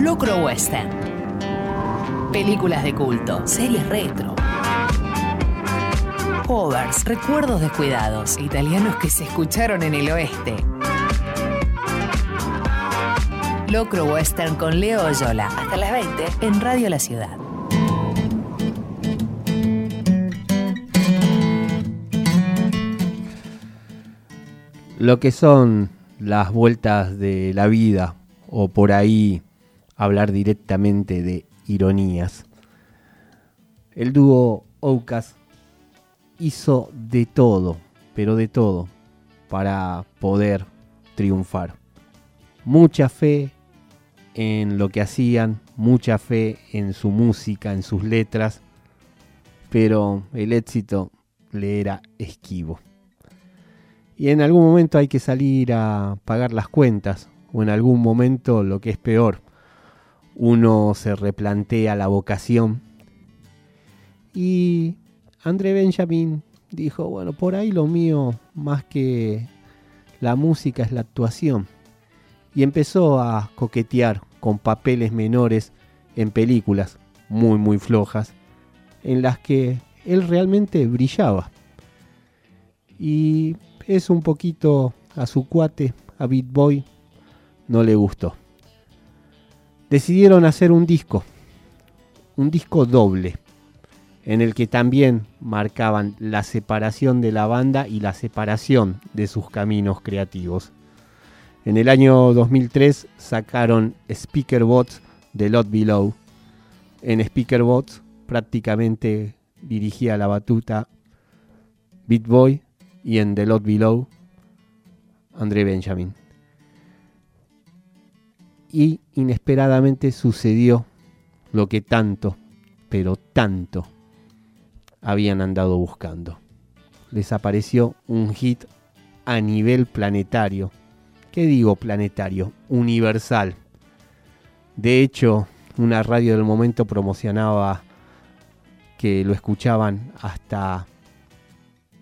Locro Western. Películas de culto, series retro. Covers, recuerdos descuidados, italianos que se escucharon en el oeste. Locro Western con Leo Oyola. Hasta las 20 en Radio La Ciudad. Lo que son las vueltas de la vida o por ahí hablar directamente de ironías. El dúo Oukas hizo de todo, pero de todo, para poder triunfar. Mucha fe en lo que hacían, mucha fe en su música, en sus letras, pero el éxito le era esquivo. Y en algún momento hay que salir a pagar las cuentas, o en algún momento lo que es peor, uno se replantea la vocación. Y André Benjamin dijo, bueno, por ahí lo mío más que la música es la actuación y empezó a coquetear con papeles menores en películas muy muy flojas en las que él realmente brillaba. Y es un poquito a su cuate, a Beat Boy, no le gustó. Decidieron hacer un disco, un disco doble, en el que también marcaban la separación de la banda y la separación de sus caminos creativos. En el año 2003 sacaron Speakerbots de Lot Below. En Speakerbots prácticamente dirigía la batuta Beat Boy y en The Lot Below André Benjamin. Y inesperadamente sucedió lo que tanto, pero tanto habían andado buscando. Les apareció un hit a nivel planetario ¿qué digo planetario? Universal. De hecho, una radio del momento promocionaba que lo escuchaban hasta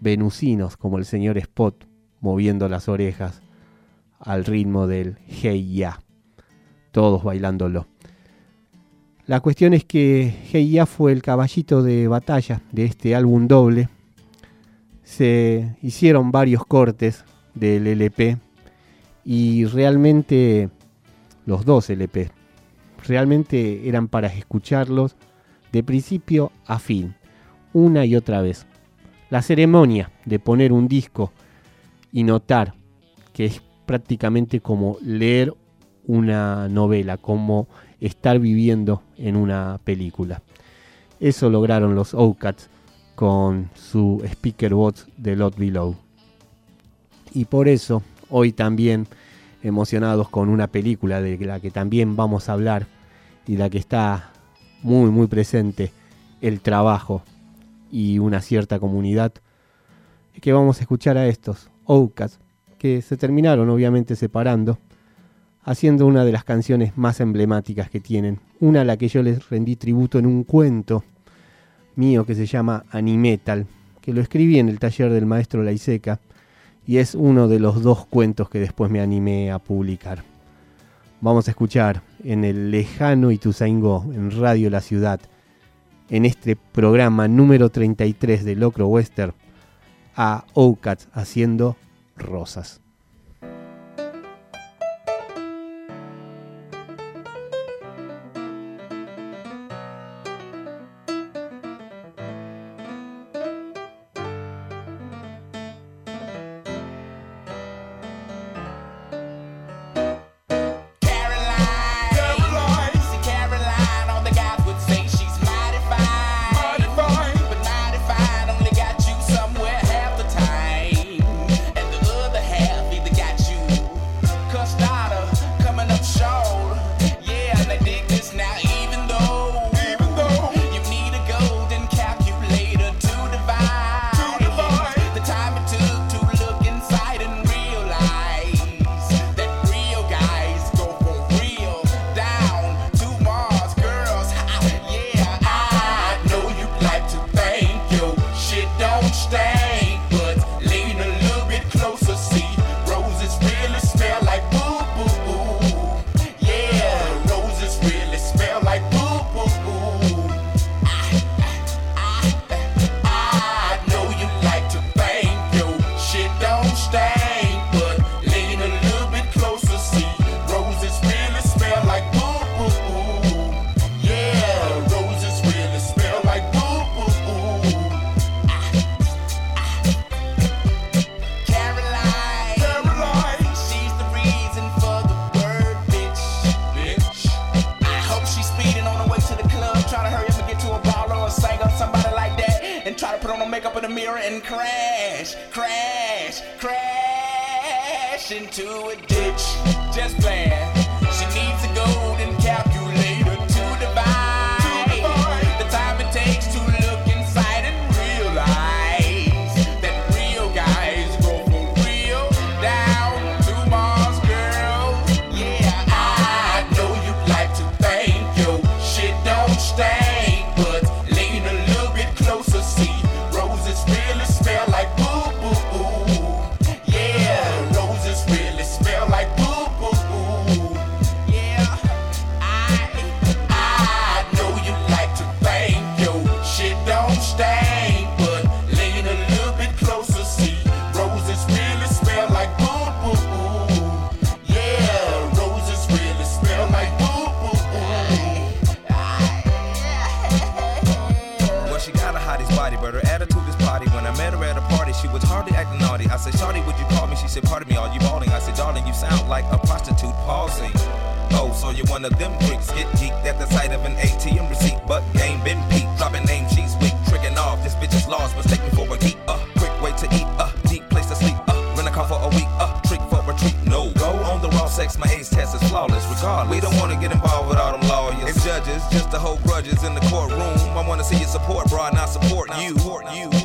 venusinos como el señor Spot moviendo las orejas al ritmo del Hey Ya, todos bailándolo. La cuestión es que Hey Ya fue el caballito de batalla de este álbum doble. Se hicieron varios cortes del LP y realmente los dos LP realmente eran para escucharlos de principio a fin, una y otra vez. La ceremonia de poner un disco y notar que es prácticamente como leer una novela, como estar viviendo en una película. Eso lograron los Ocats con su Speaker Box de Lot Below. Y por eso hoy también emocionados con una película de la que también vamos a hablar y la que está muy muy presente el trabajo y una cierta comunidad que vamos a escuchar a estos Outcasts que se terminaron obviamente separando haciendo una de las canciones más emblemáticas que tienen una a la que yo les rendí tributo en un cuento mío que se llama Animetal que lo escribí en el taller del maestro Laiseca y es uno de los dos cuentos que después me animé a publicar. Vamos a escuchar en el lejano Ituzaingó, en Radio La Ciudad, en este programa número 33 de Locro Western, a Ocats haciendo rosas. me, are you bawling? I said, darling, you sound like a prostitute pausing. Oh, so you're one of them freaks. Get geeked at the sight of an ATM receipt, but game been peaked. Dropping name, she's weak. Tricking off, this bitch is lost. Mistake me for a geek. Uh, quick way to eat. Uh, deep place to sleep. Uh, rent a car for a week. Uh, trick for a treat. No, go on the raw sex. My ace test is flawless. Regardless, we don't want to get involved with all them lawyers and judges. Just to hold grudges in the courtroom. I want to see your support, bro, not support you. Support you.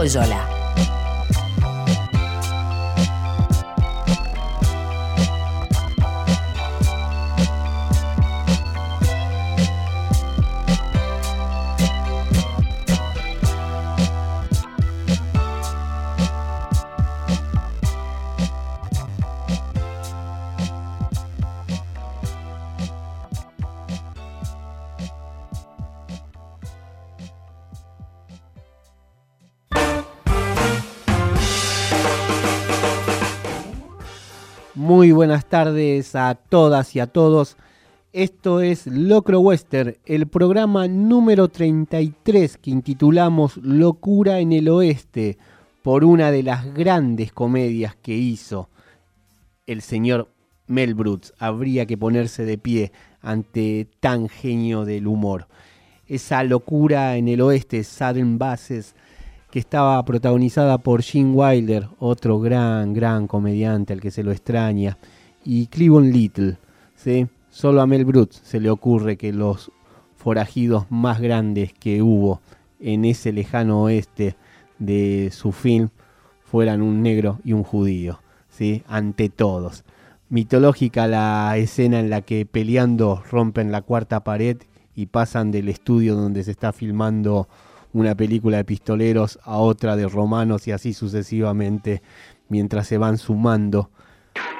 Loyola. Muy buenas tardes a todas y a todos. Esto es Locro Western, el programa número 33 que intitulamos Locura en el Oeste, por una de las grandes comedias que hizo el señor Mel Brooks. Habría que ponerse de pie ante tan genio del humor. Esa locura en el oeste, Southern Bases, que estaba protagonizada por Gene Wilder, otro gran, gran comediante al que se lo extraña, y Cleveland Little. ¿sí? Solo a Mel Brooks se le ocurre que los forajidos más grandes que hubo en ese lejano oeste de su film fueran un negro y un judío, ¿sí? ante todos. Mitológica la escena en la que peleando rompen la cuarta pared y pasan del estudio donde se está filmando una película de pistoleros a otra de romanos y así sucesivamente mientras se van sumando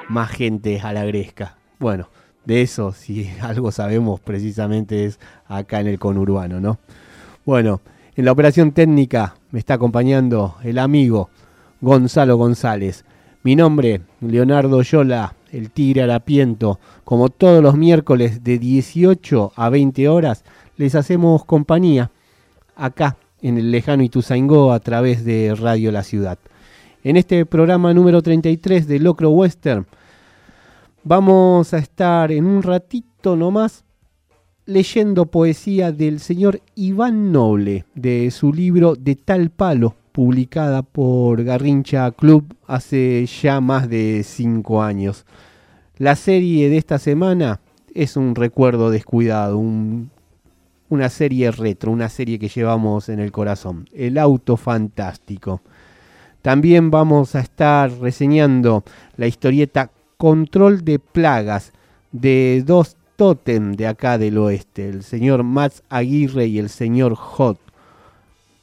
más gente a la gresca. Bueno, de eso si algo sabemos precisamente es acá en el conurbano, ¿no? Bueno, en la operación técnica me está acompañando el amigo Gonzalo González. Mi nombre, Leonardo Yola, el Tigre Arapiento. Como todos los miércoles de 18 a 20 horas, les hacemos compañía acá en el lejano Ituzaingó a través de Radio La Ciudad. En este programa número 33 de Locro Western vamos a estar en un ratito nomás leyendo poesía del señor Iván Noble de su libro De tal palo, publicada por Garrincha Club hace ya más de cinco años. La serie de esta semana es un recuerdo descuidado, un una serie retro, una serie que llevamos en el corazón, El Auto Fantástico. También vamos a estar reseñando la historieta Control de Plagas de dos tótem de acá del oeste, el señor Max Aguirre y el señor Hot,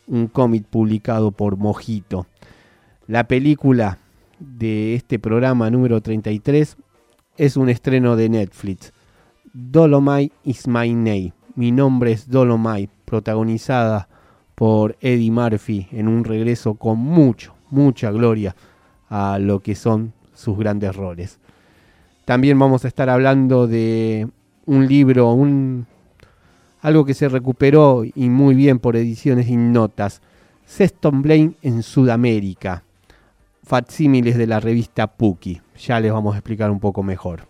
un cómic publicado por Mojito. La película de este programa número 33 es un estreno de Netflix. Dolomite is my. Mi nombre es Dolomite, protagonizada por Eddie Murphy en un regreso con mucho, mucha gloria a lo que son sus grandes roles. También vamos a estar hablando de un libro, algo que se recuperó y muy bien por ediciones y notas, Sexton Blaine en Sudamérica, facsímiles de la revista Puki. Ya les vamos a explicar un poco mejor.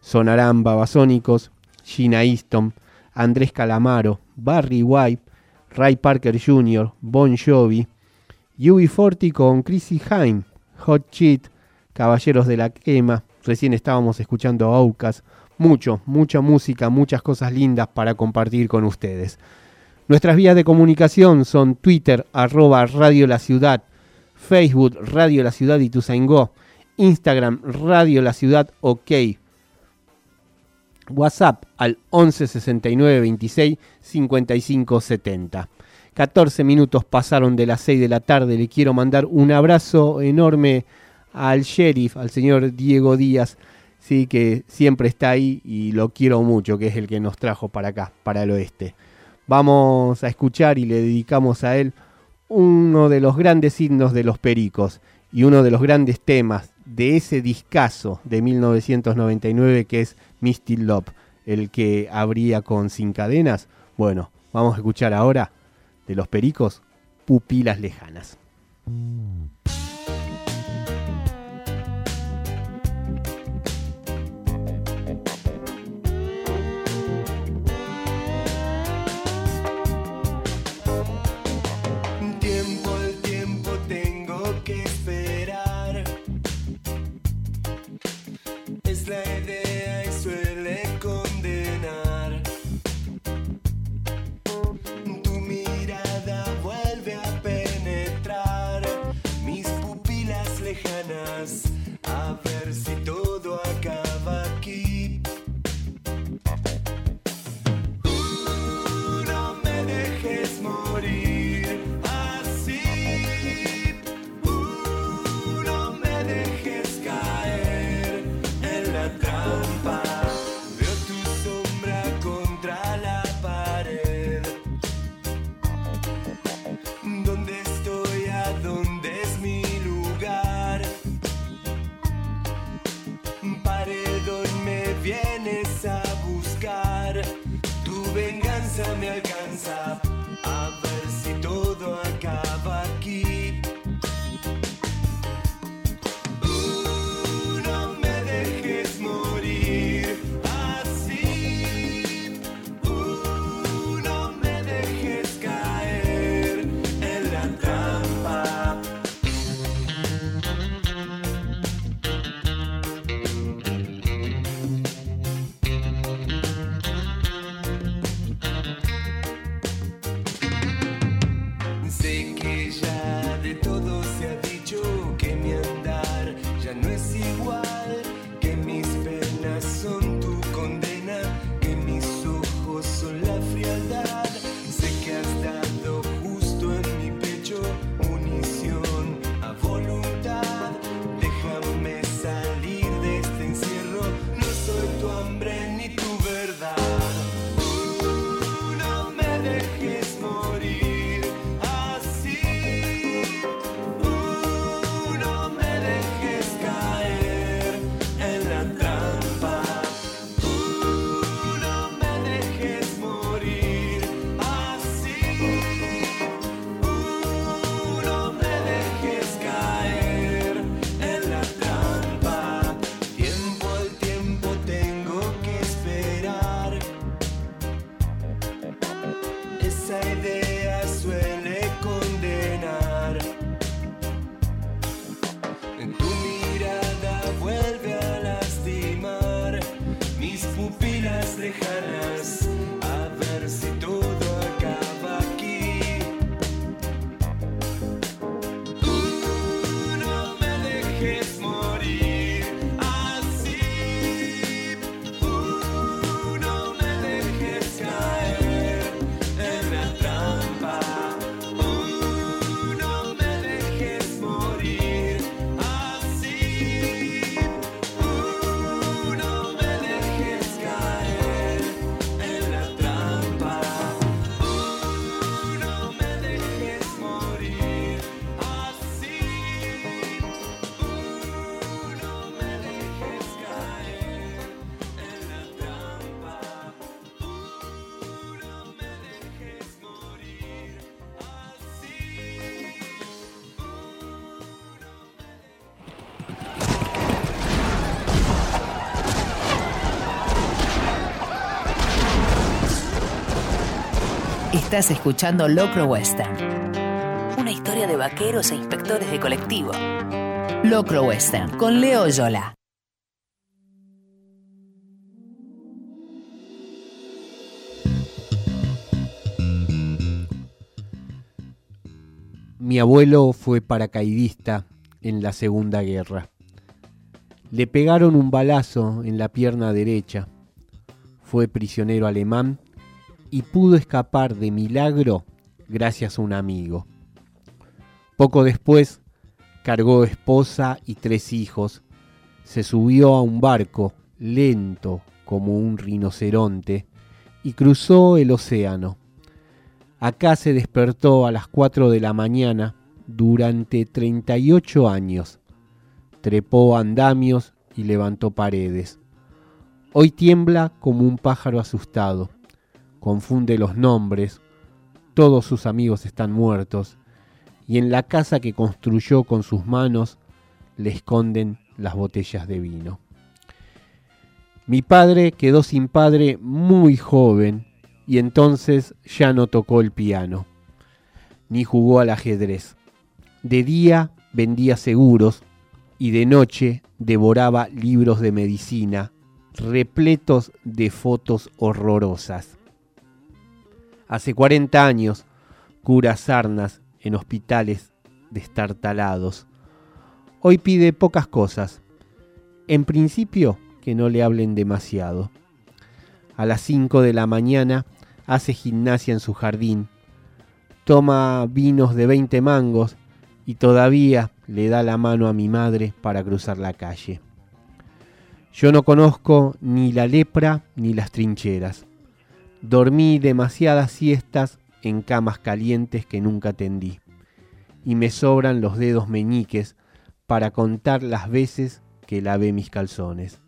Sonarán Babasónicos, Gina Easton, Andrés Calamaro, Barry White, Ray Parker Jr., Bon Jovi, Yui Forti con Chrissy Hine, Hot Cheat, Caballeros de la Quema, recién estábamos escuchando a mucho, mucha música, muchas cosas lindas para compartir con ustedes. Nuestras vías de comunicación son Twitter, arroba Radio La Ciudad, Facebook, Radio La Ciudad y Tuzaingó, Instagram, Radio La Ciudad OK, WhatsApp al 11 69 26 55 70. 14 minutos pasaron de las 6 de la tarde. Le quiero mandar un abrazo enorme al sheriff, al señor Diego Díaz, sí, que siempre está ahí y lo quiero mucho, que es el que nos trajo para acá, para el oeste. Vamos a escuchar y le dedicamos a él uno de los grandes himnos de los pericos y uno de los grandes temas de ese discazo de 1999 que es Misty Love, el que abría con Sin Cadenas. Bueno, vamos a escuchar ahora de los Pericos, Pupilas Lejanas. Estás escuchando Locro Western. Una historia de vaqueros e inspectores de colectivo. Locro Western con Leo Yola. Mi abuelo fue paracaidista en la Segunda Guerra. Le pegaron un balazo en la pierna derecha. Fue prisionero alemán y pudo escapar de milagro gracias a un amigo. Poco después cargó esposa y tres hijos, se subió a un barco lento como un rinoceronte y cruzó el océano. Acá se despertó a las 4 de la mañana durante 38 años. Trepó andamios y levantó paredes. Hoy tiembla como un pájaro asustado. Confunde los nombres. Todos sus amigos están muertos. Y en la casa que construyó con sus manos le esconden las botellas de vino. Mi padre quedó sin padre muy joven y entonces ya no tocó el piano, ni jugó al ajedrez. De día vendía seguros y de noche devoraba libros de medicina repletos de fotos horrorosas. Hace 40 años cura sarnas en hospitales destartalados. Hoy pide pocas cosas. En principio, que no le hablen demasiado. A las 5 de la mañana hace gimnasia en su jardín, toma vinos de 20 mangos y todavía le da la mano a mi madre para cruzar la calle. Yo no conozco ni la lepra ni las trincheras. Dormí demasiadas siestas en camas calientes que nunca tendí, y me sobran los dedos meñiques para contar las veces que lavé mis calzones.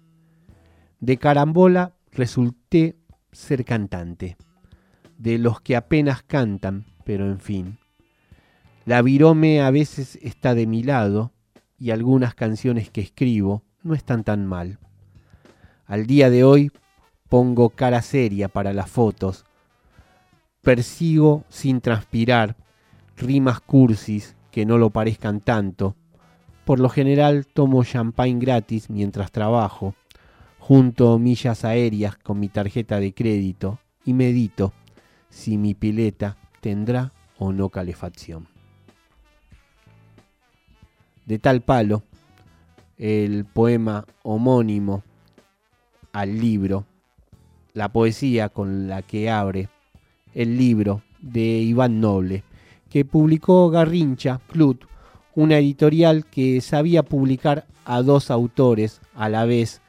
De carambola resulté ser cantante de los que apenas cantan, pero en fin. La virome a veces está de mi lado y algunas canciones que escribo no están tan mal. Al día de hoy pongo cara seria para las fotos, persigo sin transpirar rimas cursis que no lo parezcan tanto. Por lo general tomo champagne gratis mientras trabajo, junto millas aéreas con mi tarjeta de crédito y medito si mi pileta tendrá o no calefacción. De tal palo, el poema homónimo al libro, la poesía con la que abre el libro de Iván Noble, que publicó Garrincha Clut, una editorial que sabía publicar a dos autores a la vez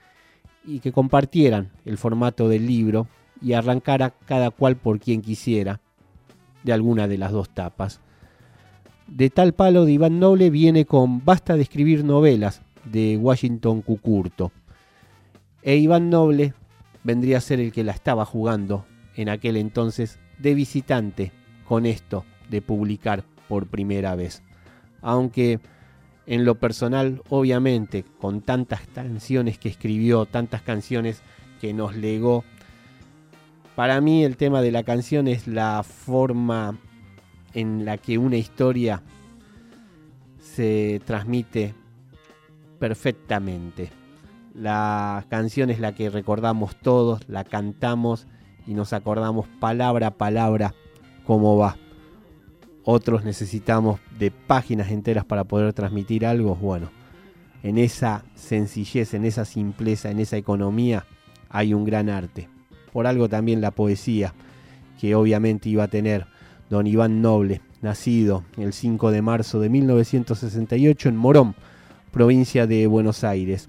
y que compartieran el formato del libro y arrancara cada cual por quien quisiera de alguna de las dos tapas. De tal palo de Iván Noble viene con Basta de escribir novelas de Washington Cucurto. E Iván Noble vendría a ser el que la estaba jugando en aquel entonces de visitante con esto de publicar por primera vez. Aunque en lo personal, obviamente, con tantas canciones que escribió, tantas canciones que nos legó para mí el tema de la canción es la forma en la que una historia se transmite perfectamente. La canción es la que recordamos todos, la cantamos y nos acordamos palabra a palabra cómo va. Otros necesitamos de páginas enteras para poder transmitir algo. Bueno, en esa sencillez, en esa simpleza, en esa economía hay un gran arte por algo también la poesía que obviamente iba a tener don Iván Noble, nacido el 5 de marzo de 1968 en Morón, provincia de Buenos Aires.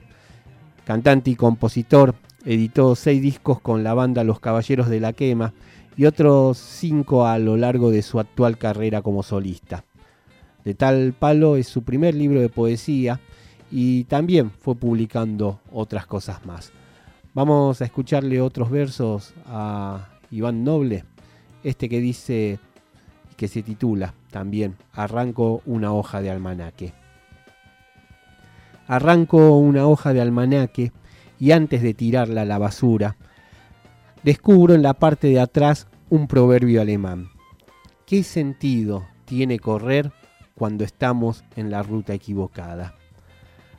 Cantante y compositor, editó seis discos con la banda Los Caballeros de la Quema y otros cinco a lo largo de su actual carrera como solista. De tal palo es su primer libro de poesía y también fue publicando otras cosas más. Vamos a escucharle otros versos a Iván Noble, este que dice, que se titula también, Arranco una hoja de almanaque. Arranco una hoja de almanaque y antes de tirarla a la basura, descubro en la parte de atrás un proverbio alemán. ¿Qué sentido tiene correr cuando estamos en la ruta equivocada?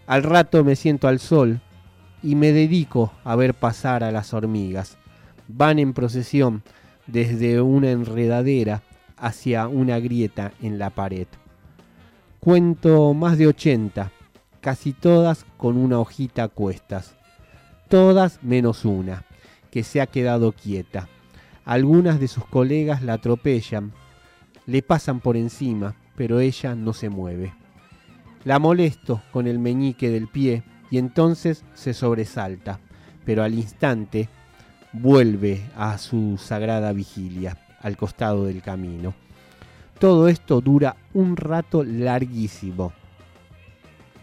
Al rato me siento al sol y me dedico a ver pasar a las hormigas. Van en procesión desde una enredadera hacia una grieta en la pared. Cuento más de 80, casi todas con una hojita a cuestas. Todas menos una, que se ha quedado quieta. Algunas de sus colegas la atropellan, le pasan por encima, pero ella no se mueve. La molesto con el meñique del pie y entonces se sobresalta, pero al instante vuelve a su sagrada vigilia al costado del camino. Todo esto dura un rato larguísimo,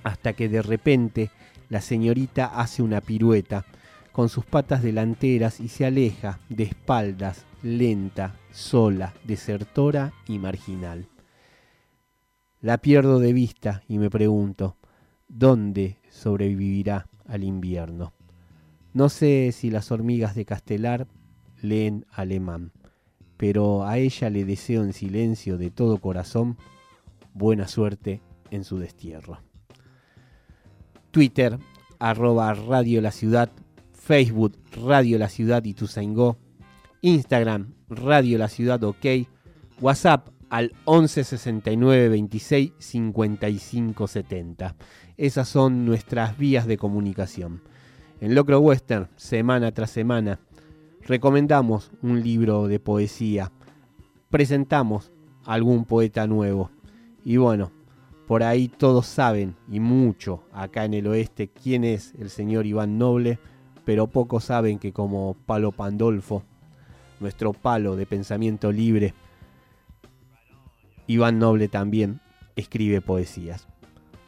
hasta que de repente la señorita hace una pirueta con sus patas delanteras y se aleja de espaldas, lenta, sola, desertora y marginal. La pierdo de vista y me pregunto, ¿dónde sobrevivirá al invierno? No sé si las hormigas de Castelar leen alemán, pero a ella le deseo en silencio de todo corazón buena suerte en su destierro. Twitter, arroba Radio La Ciudad, Facebook, Radio La Ciudad y Tuzaingó, Instagram, Radio La Ciudad OK, WhatsApp al 11 69 26 55 70. Esas son nuestras vías de comunicación. En Locro Western, semana tras semana, recomendamos un libro de poesía, presentamos algún poeta nuevo. Y bueno, por ahí todos saben, y mucho acá en el oeste, quién es el señor Iván Noble, pero pocos saben que como Palo Pandolfo, nuestro palo de pensamiento libre, Iván Noble también escribe poesías.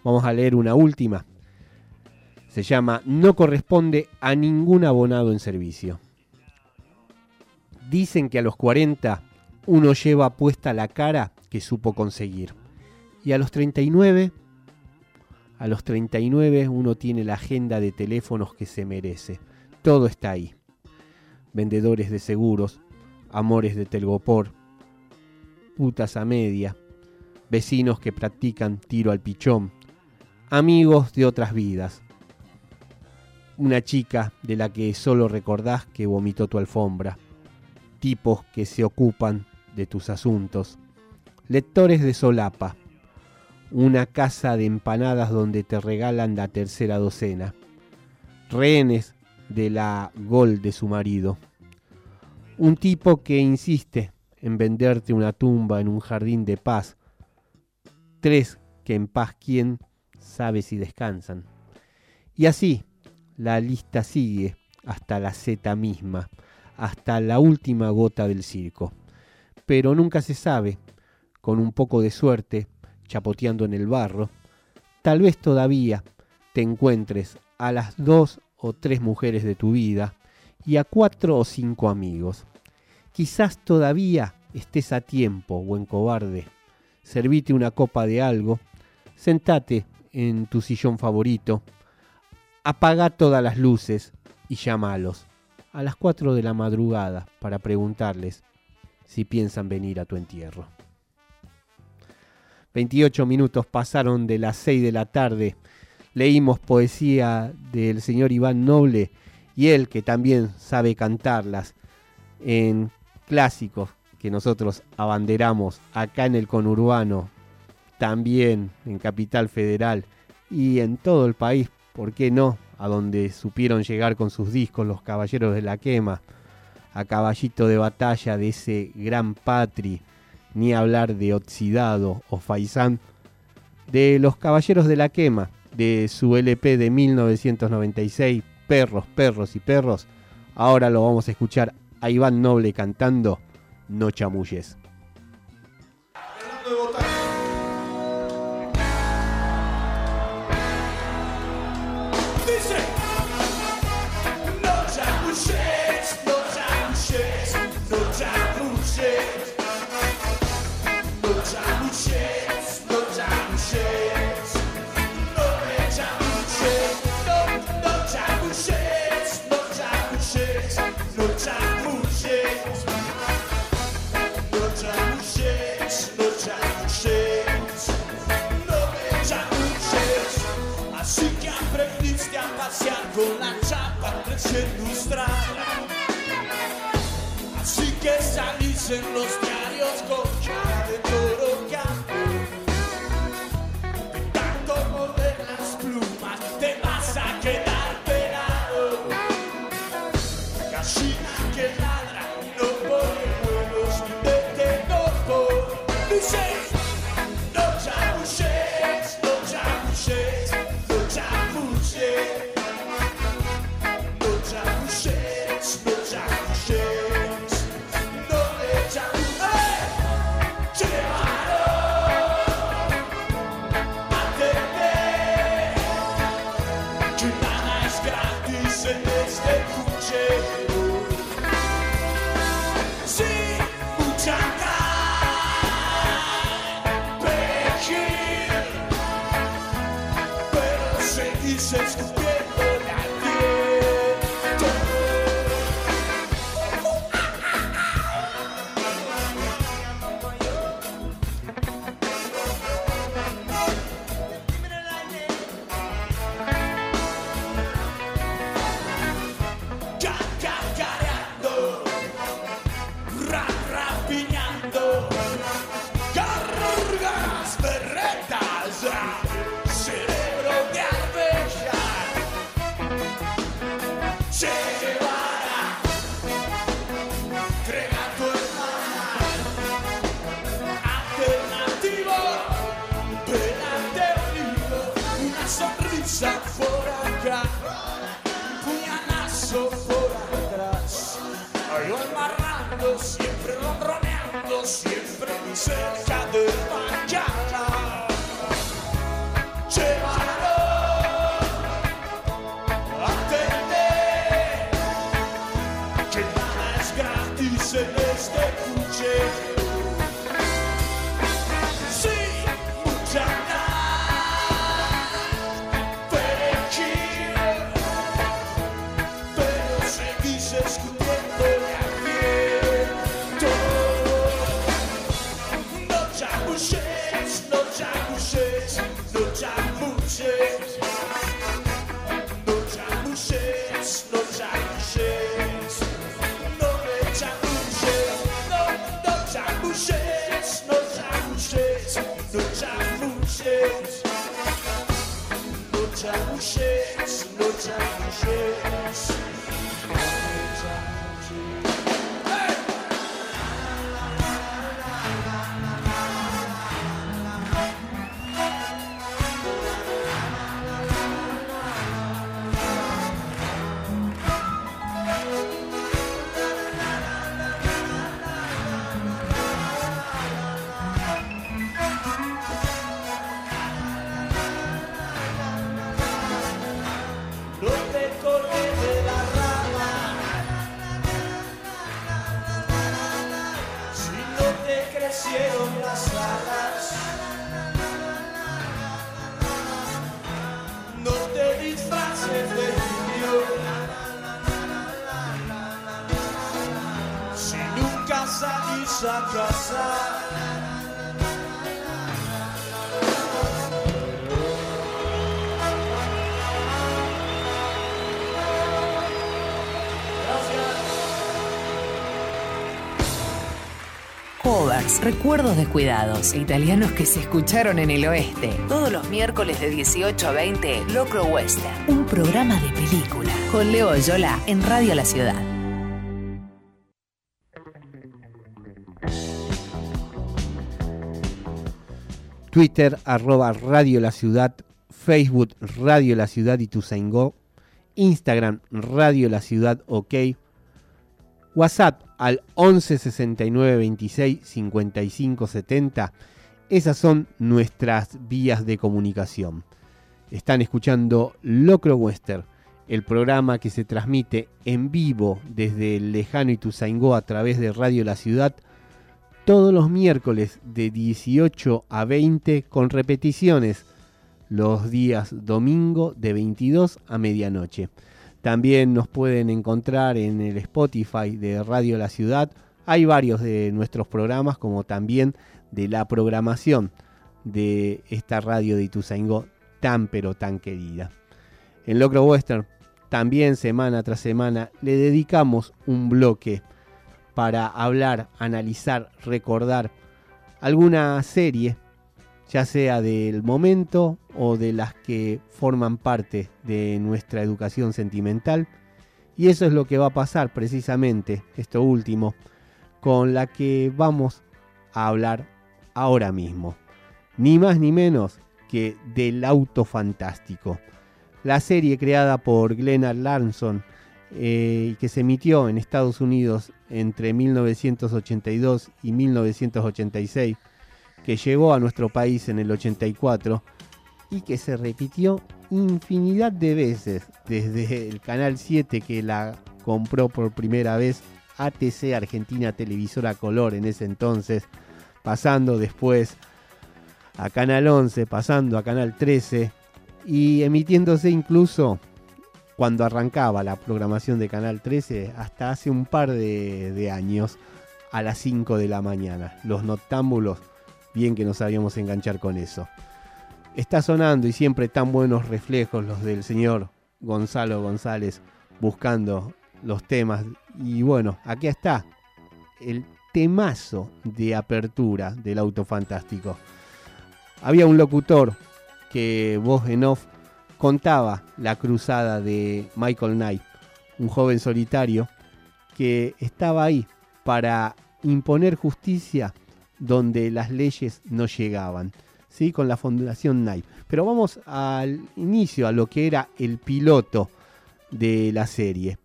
Vamos a leer una última se llama No corresponde a ningún abonado en servicio. Dicen que a los 40 uno lleva puesta la cara que supo conseguir. Y a los 39, a los 39 uno tiene la agenda de teléfonos que se merece. Todo está ahí. Vendedores de seguros, amores de telgopor, putas a media, vecinos que practican tiro al pichón, amigos de otras vidas, una chica de la que solo recordás que vomitó tu alfombra, tipos que se ocupan de tus asuntos, lectores de solapa, una casa de empanadas donde te regalan la tercera docena, rehenes de la gol de su marido, un tipo que insiste en venderte una tumba en un jardín de paz, tres que en paz quién sabe si descansan. Y así, la lista sigue hasta la Z misma, hasta la última gota del circo. Pero nunca se sabe, con un poco de suerte, chapoteando en el barro, tal vez todavía te encuentres a las dos o tres mujeres de tu vida y a cuatro o cinco amigos. Quizás todavía estés a tiempo, buen cobarde. Servite una copa de algo, sentate en tu sillón favorito, apaga todas las luces y llámalos a las 4 de la madrugada para preguntarles si piensan venir a tu entierro. 28 minutos pasaron de las 6 de la tarde. Leímos poesía del señor Iván Noble y él que también sabe cantarlas en clásicos que nosotros abanderamos acá en el conurbano, también en Capital Federal y en todo el país ¿por qué no? A donde supieron llegar con sus discos los Caballeros de la Quema, a caballito de batalla de ese gran patri, ni hablar de Oxidado o Faisán, de los Caballeros de la Quema, de su LP de 1996, Perros, Perros y Perros. Ahora lo vamos a escuchar a Iván Noble cantando No chamulles. Noche ilustrada. Así que salís en los siempre cerca Recuerdos descuidados, italianos que se escucharon en el oeste. Todos los miércoles de 18 a 20, Locro Western, un programa de película. Con Leo Yola en Radio La Ciudad. Twitter, arroba Radio La Ciudad, Facebook, Radio La Ciudad y Tuzaingó, Instagram, Radio La Ciudad OK, WhatsApp al 11 69 26 55 70. Esas son nuestras vías de comunicación. Están escuchando Locro Western, el programa que se transmite en vivo desde el lejano Ituzaingó a través de Radio La Ciudad todos los miércoles de 18 a 20 con repeticiones los días domingo de 22 a medianoche. También nos pueden encontrar en el Spotify de Radio La Ciudad. Hay varios de nuestros programas como también de la programación de esta radio de Ituzaingó tan pero tan querida. En Locro Western también semana tras semana le dedicamos un bloque para hablar, analizar, recordar alguna serie, ya sea del momento o de las que forman parte de nuestra educación sentimental. Y eso es lo que va a pasar precisamente, esto último, con la que vamos a hablar ahora mismo. Ni más ni menos que del auto fantástico. La serie creada por Glenn Larson eh, y que se emitió en Estados Unidos entre 1982 y 1986, que llegó a nuestro país en el 84 y que se repitió infinidad de veces desde el Canal 7 que la compró por primera vez ATC Argentina Televisora Color en ese entonces, pasando después a Canal 11, pasando a Canal 13 y emitiéndose incluso cuando arrancaba la programación de Canal 13 hasta hace un par de, de años a las 5 de la mañana. Los noctámbulos, bien que nos sabíamos enganchar con eso. Está sonando y siempre tan buenos reflejos los del señor Gonzalo González buscando los temas. Y bueno, aquí está el temazo de apertura del auto fantástico. Había un locutor que voz en off contaba la cruzada de Michael Knight, un joven solitario que estaba ahí para imponer justicia donde las leyes no llegaban, ¿sí? con la Fundación Knight. Pero vamos al inicio, a lo que era el piloto de la serie.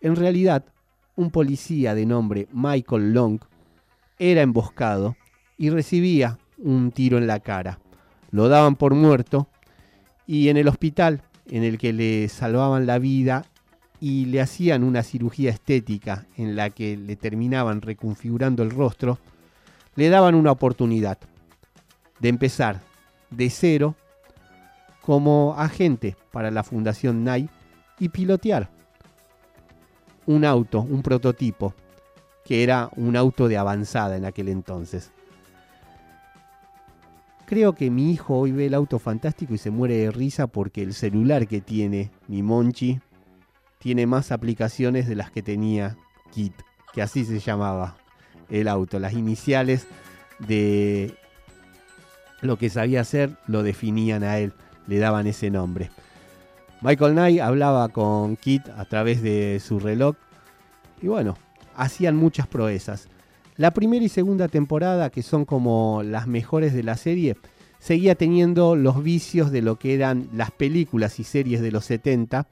En realidad, un policía de nombre Michael Long era emboscado y recibía un tiro en la cara. Lo daban por muerto y en el hospital en el que le salvaban la vida y le hacían una cirugía estética en la que le terminaban reconfigurando el rostro, le daban una oportunidad de empezar de cero como agente para la Fundación NAI y pilotear un auto, un prototipo, que era un auto de avanzada en aquel entonces. Creo que mi hijo hoy ve el auto fantástico y se muere de risa porque el celular que tiene mi Monchi tiene más aplicaciones de las que tenía Kit, que así se llamaba el auto. Las iniciales de lo que sabía hacer lo definían a él, le daban ese nombre. Michael Knight hablaba con Kit a través de su reloj y bueno, hacían muchas proezas. La primera y segunda temporada, que son como las mejores de la serie, seguía teniendo los vicios de lo que eran las películas y series de los 70,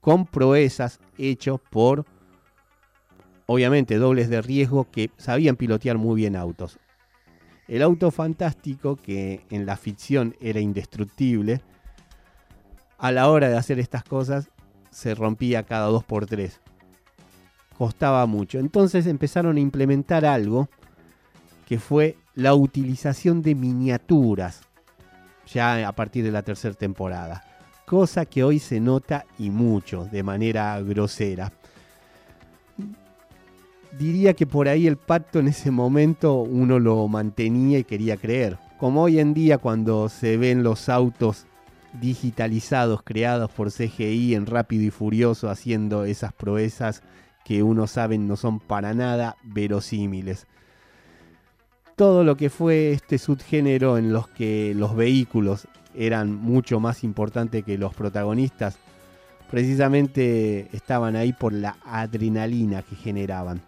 con proezas hechos por, obviamente, dobles de riesgo que sabían pilotear muy bien autos. El auto fantástico, que en la ficción era indestructible, a la hora de hacer estas cosas se rompía cada dos por tres costaba mucho. Entonces empezaron a implementar algo que fue la utilización de miniaturas ya a partir de la tercera temporada. Cosa que hoy se nota y mucho, de manera grosera. Diría que por ahí el pacto en ese momento uno lo mantenía y quería creer. Como hoy en día cuando se ven los autos digitalizados creados por CGI en Rápido y Furioso haciendo esas proezas que uno sabe no son para nada verosímiles. Todo lo que fue este subgénero en los que los vehículos eran mucho más importantes que los protagonistas, precisamente estaban ahí por la adrenalina que generaban.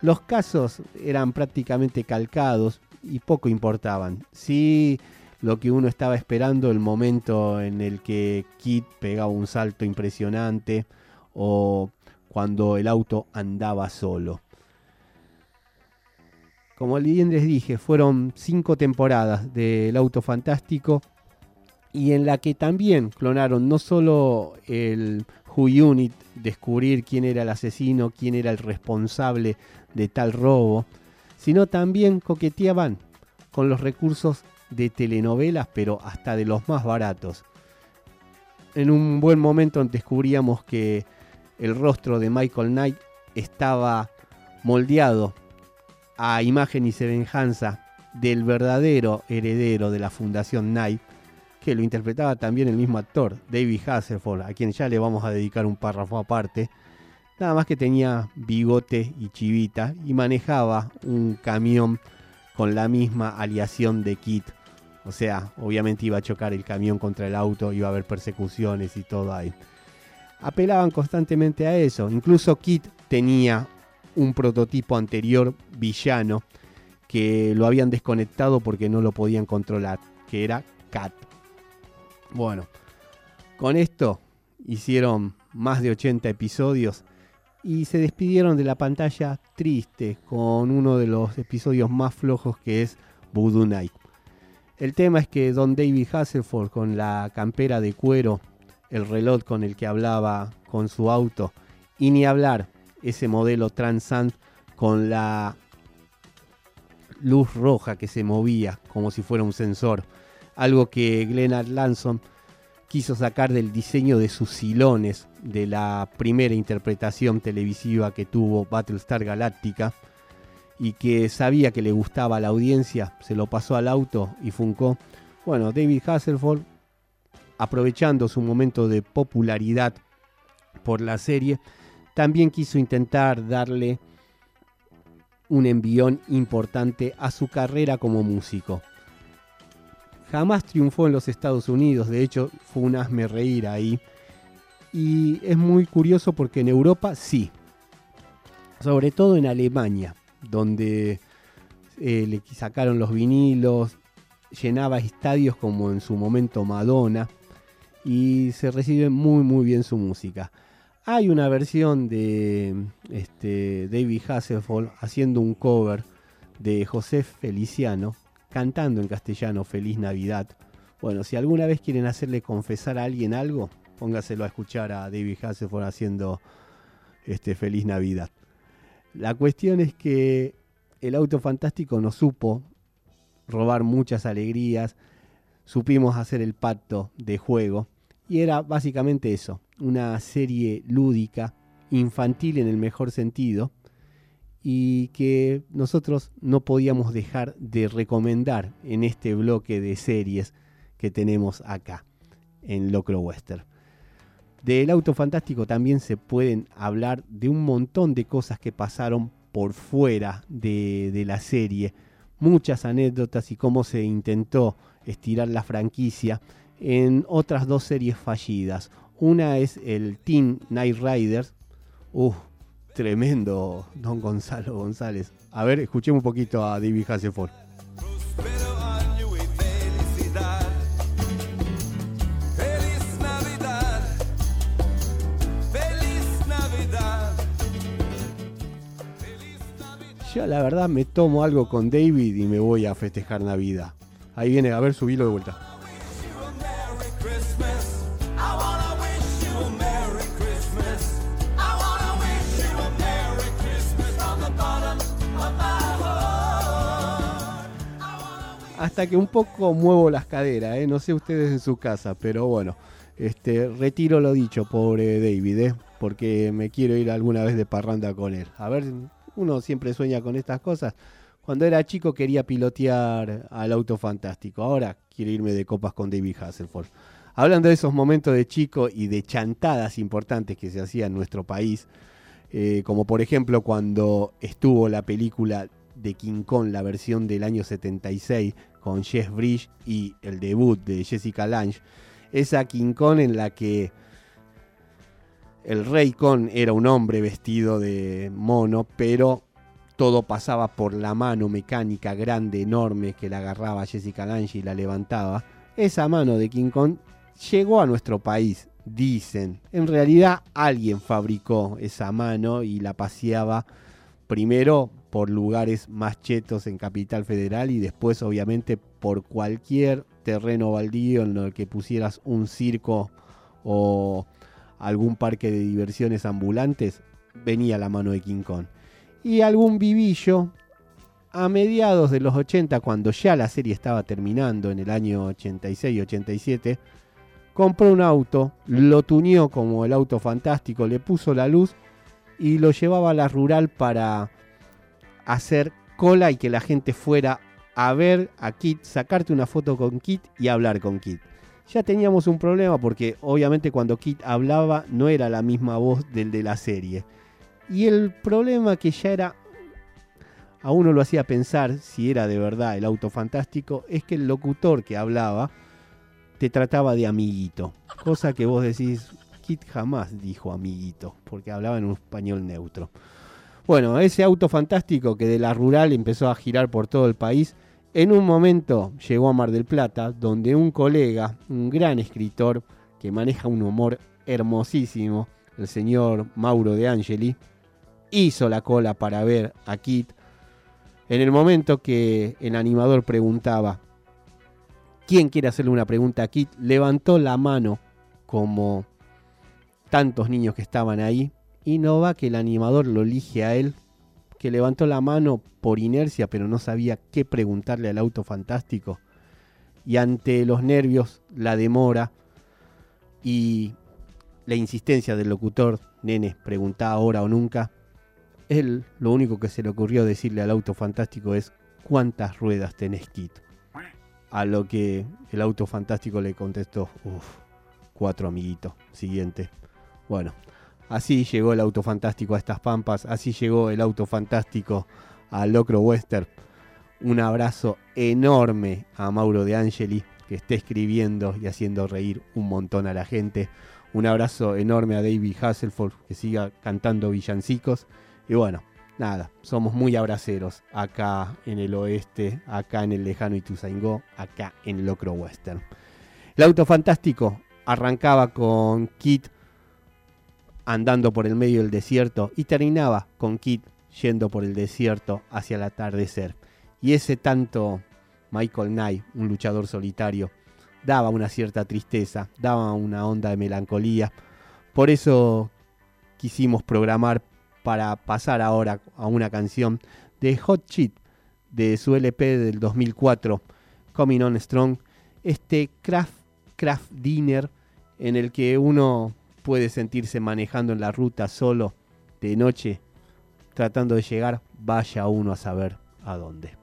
Los casos eran prácticamente calcados y poco importaban. Sí, lo que uno estaba esperando, el momento en el que Kit pegaba un salto impresionante o cuando el auto andaba solo. Como bien les dije, fueron cinco temporadas del auto fantástico y en la que también clonaron no solo el Who Unit, descubrir quién era el asesino, quién era el responsable de tal robo, sino también coqueteaban con los recursos de telenovelas, pero hasta de los más baratos. En un buen momento descubríamos que el rostro de Michael Knight estaba moldeado a imagen y semejanza del verdadero heredero de la Fundación Knight, que lo interpretaba también el mismo actor, David Hasselhoff, a quien ya le vamos a dedicar un párrafo aparte. Nada más que tenía bigote y chivita y manejaba un camión con la misma aliación de Kit. O sea, obviamente iba a chocar el camión contra el auto, iba a haber persecuciones y todo ahí. Apelaban constantemente a eso. Incluso Kit tenía un prototipo anterior villano que lo habían desconectado porque no lo podían controlar, que era Cat. Bueno, con esto hicieron más de 80 episodios y se despidieron de la pantalla triste con uno de los episodios más flojos que es Voodoo Night. El tema es que Don David Hasselhoff con la campera de cuero, el reloj con el que hablaba con su auto y ni hablar ese modelo Transant con la luz roja que se movía como si fuera un sensor, algo que Glenn Lanson quiso sacar del diseño de sus silones de la primera interpretación televisiva que tuvo Battlestar Galactica y que sabía que le gustaba a la audiencia, se lo pasó al auto y funcó. Bueno, David Hasselhoff, aprovechando su momento de popularidad por la serie, también quiso intentar darle un envión importante a su carrera como músico. Jamás triunfó en los Estados Unidos, de hecho fue un asme reír ahí. Y es muy curioso porque en Europa sí, sobre todo en Alemania, donde eh, le sacaron los vinilos, llenaba estadios como en su momento Madonna y se recibe muy muy bien su música. Hay una versión de este, David Hasselhoff haciendo un cover de José Feliciano cantando en castellano Feliz Navidad. Bueno, si alguna vez quieren hacerle confesar a alguien algo, póngaselo a escuchar a David Hasselhoff haciendo este, Feliz Navidad. La cuestión es que el auto fantástico nos supo robar muchas alegrías, supimos hacer el pacto de juego y era básicamente eso, una serie lúdica, infantil en el mejor sentido, y que nosotros no podíamos dejar de recomendar en este bloque de series que tenemos acá en Locro Western. Del auto fantástico también se pueden hablar de un montón de cosas que pasaron por fuera de, de la serie, muchas anécdotas y cómo se intentó estirar la franquicia en otras dos series fallidas. Una es el Teen Night Riders. Tremendo Don Gonzalo González. A ver, escuchemos un poquito a David Hasselhoff. Yo la verdad me tomo algo con David y me voy a festejar Navidad. Ahí viene, a ver, subilo de vuelta. Hasta que un poco muevo las caderas, ¿eh? no sé ustedes en su casa, pero bueno, este, retiro lo dicho, pobre David, ¿eh? porque me quiero ir alguna vez de parranda con él. A ver, uno siempre sueña con estas cosas. Cuando era chico quería pilotear al auto fantástico, ahora quiero irme de copas con David Hasselhoff. Hablando de esos momentos de chico y de chantadas importantes que se hacían en nuestro país, eh, como por ejemplo cuando estuvo la película de King Kong, la versión del año 76, con Jeff Bridge y el debut de Jessica Lange. Esa King Kong en la que el rey Kong era un hombre vestido de mono, pero todo pasaba por la mano mecánica grande, enorme, que la agarraba Jessica Lange y la levantaba. Esa mano de King Kong llegó a nuestro país, dicen. En realidad alguien fabricó esa mano y la paseaba primero por lugares más chetos en Capital Federal y después obviamente por cualquier terreno baldío en el que pusieras un circo o algún parque de diversiones ambulantes, venía la mano de King Kong. Y algún vivillo a mediados de los 80, cuando ya la serie estaba terminando en el año 86-87, compró un auto, lo tuneó como el auto fantástico, le puso la luz y lo llevaba a la rural para hacer cola y que la gente fuera a ver a Kit, sacarte una foto con Kit y hablar con Kit. ya teníamos un problema porque obviamente cuando Kit hablaba no era la misma voz del de la serie. Y el problema que ya era, a uno lo hacía pensar si era de verdad el auto fantástico, es que el locutor que hablaba te trataba de amiguito. Cosa que vos decís, Kit jamás dijo amiguito, porque hablaba en un español neutro. Bueno, ese auto fantástico que de la rural empezó a girar por todo el país, en un momento llegó a Mar del Plata, donde un colega, un gran escritor que maneja un humor hermosísimo, el señor Mauro de Angeli, hizo la cola para ver a Kit. En el momento que el animador preguntaba, ¿quién quiere hacerle una pregunta a Kit? Levantó la mano como tantos niños que estaban ahí y no va que el animador lo elige a él, que levantó la mano por inercia pero no sabía qué preguntarle al auto fantástico. Y ante los nervios, la demora y la insistencia del locutor, nene, pregunta ahora o nunca, él lo único que se le ocurrió decirle al auto fantástico es ¿cuántas ruedas tenés, Kit? A lo que el auto fantástico le contestó, uff, cuatro amiguitos, siguiente. Bueno, así llegó el auto fantástico a estas pampas, así llegó el auto fantástico a Locro Western. Un abrazo enorme a Mauro de Angeli, que esté escribiendo y haciendo reír un montón a la gente. Un abrazo enorme a David Hasselford, que siga cantando villancicos. Y bueno, nada, somos muy abraceros acá en el oeste, acá en el lejano Ituzaingó, acá en Locro Western. El auto fantástico arrancaba con Kit andando por el medio del desierto y terminaba con Kit yendo por el desierto hacia el atardecer. Y ese tanto Michael Knight, un luchador solitario, daba una cierta tristeza, daba una onda de melancolía. Por eso quisimos programar para pasar ahora a una canción de Hot Chip de su LP del 2004, Coming On Strong, este craft, craft dinner en el que uno puede sentirse manejando en la ruta solo de noche, tratando de llegar, vaya uno a saber a dónde.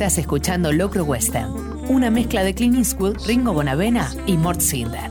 Estás escuchando Locro Western, una mezcla de Clint Eastwood, Ringo Bonavena y Mort Sinder.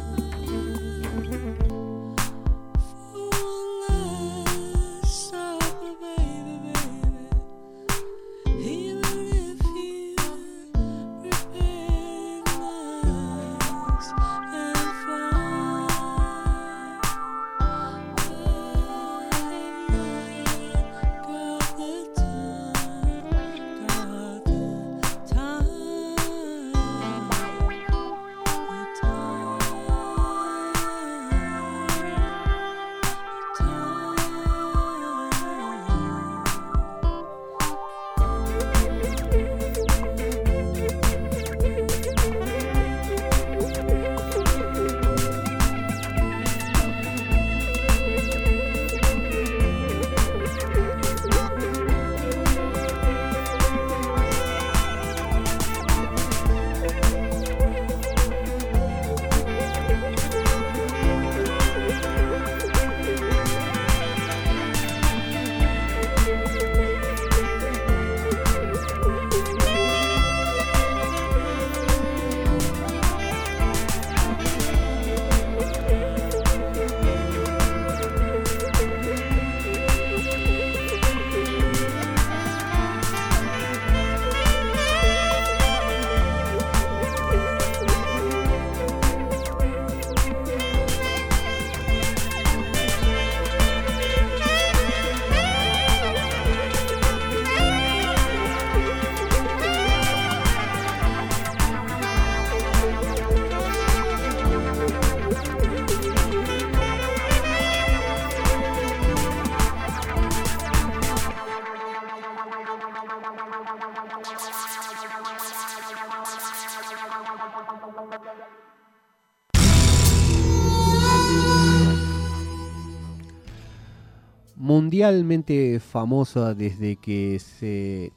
Mundialmente famosa desde que se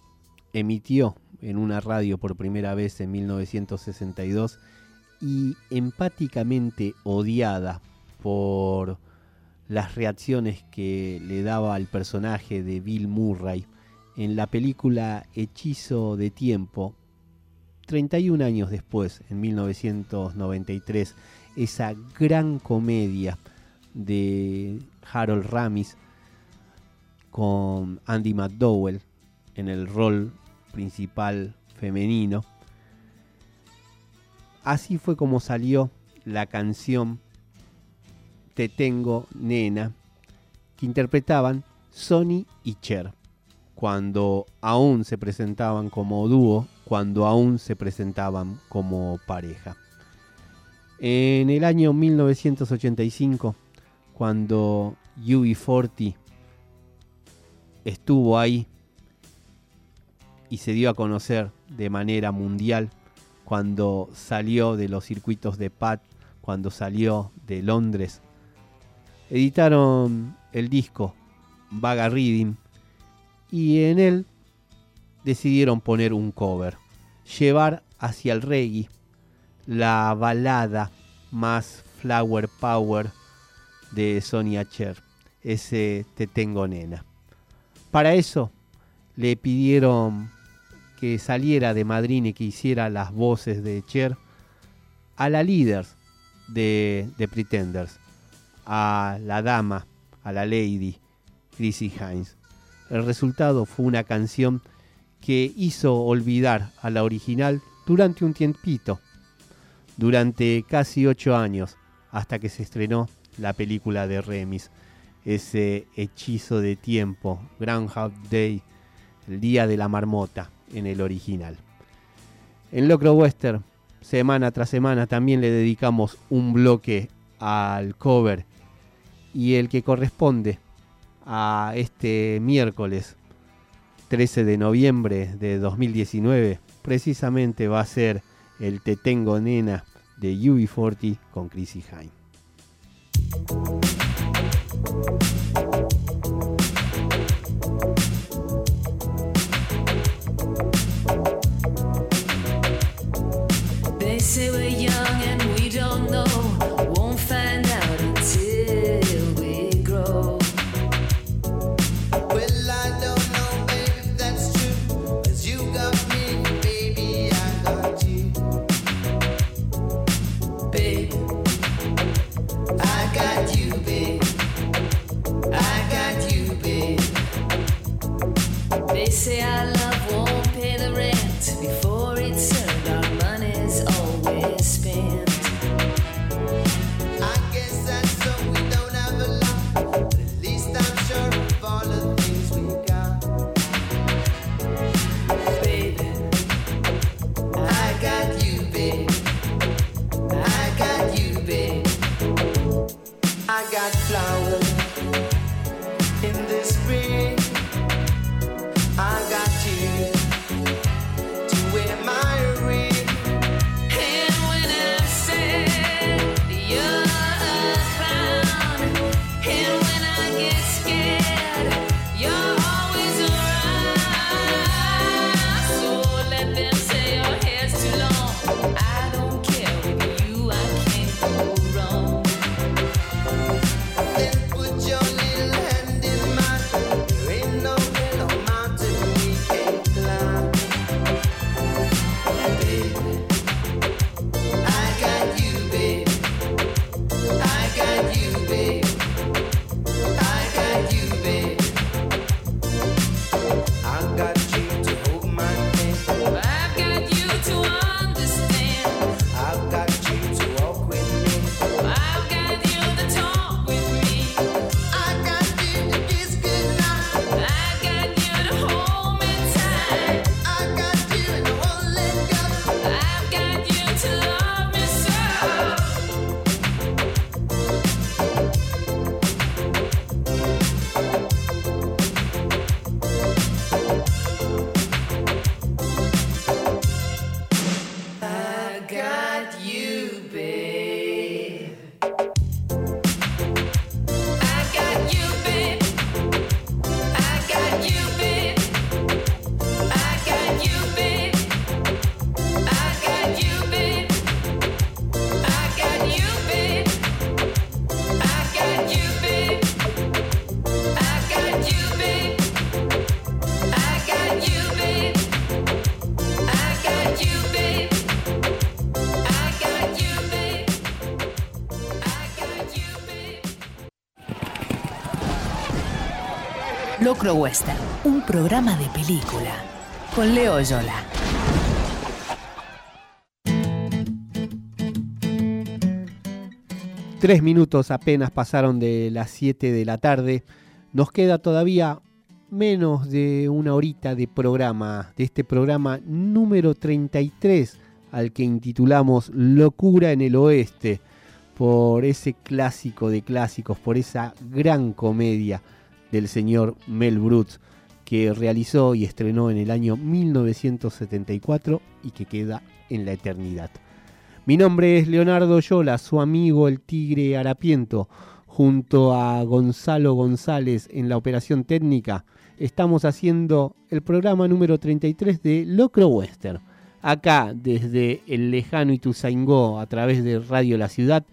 emitió en una radio por primera vez en 1962 y empáticamente odiada por las reacciones que le daba al personaje de Bill Murray en la película Hechizo de Tiempo, 31 años después, en 1993, esa gran comedia de Harold Ramis con Andy McDowell en el rol principal femenino. Así fue como salió la canción Te tengo nena que interpretaban Sonny y Cher cuando aún se presentaban como dúo, cuando aún se presentaban como pareja. En el año 1985, cuando UB40 estuvo ahí y se dio a conocer de manera mundial cuando salió de los circuitos de Pat, cuando salió de Londres. Editaron el disco Vaga Reading y en él decidieron poner un cover, llevar hacia el reggae la balada más flower power de Sonia Cher, ese Te tengo nena. Para eso le pidieron que saliera de Madrid y que hiciera las voces de Cher a la líder de, de Pretenders, a la dama, a la lady, Chrissy Hines. El resultado fue una canción que hizo olvidar a la original durante un tiempito, durante casi ocho años, hasta que se estrenó la película de Remis ese hechizo de tiempo, Groundhog Day, el Día de la Marmota en el original. En Locro Western, semana tras semana, también le dedicamos un bloque al cover y el que corresponde a este miércoles 13 de noviembre de 2019 precisamente va a ser el Te Tengo Nena de UB40 con Chrissy Hine. Thank you. Locro un programa de película. Con Leo Yola. Tres minutos apenas pasaron de las 7 de la tarde. Nos queda todavía menos de una horita de programa, de este programa número 33, al que intitulamos Locura en el Oeste, por ese clásico de clásicos, por esa gran comedia del señor Mel Brooks, que realizó y estrenó en el año 1974 y que queda en la eternidad. Mi nombre es Leonardo Yola, su amigo el Tigre Harapiento, junto a Gonzalo González en la operación técnica. Estamos haciendo el programa número 33 de Locro Western. Acá, desde el lejano Ituzaingó, a través de Radio La Ciudad,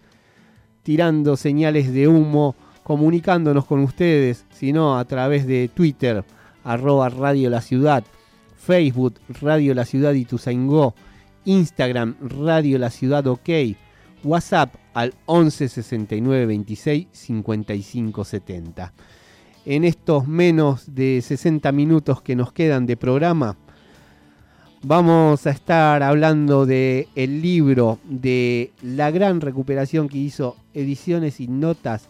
tirando señales de humo, comunicándonos con ustedes, sino a través de Twitter, arroba Radio La Ciudad, Facebook, Radio La Ciudad Ituzaingó, Instagram, Radio La Ciudad OK, WhatsApp al 11 69 26 55 70. En estos menos de 60 minutos que nos quedan de programa, vamos a estar hablando de el libro de la gran recuperación que hizo Ediciones y Notas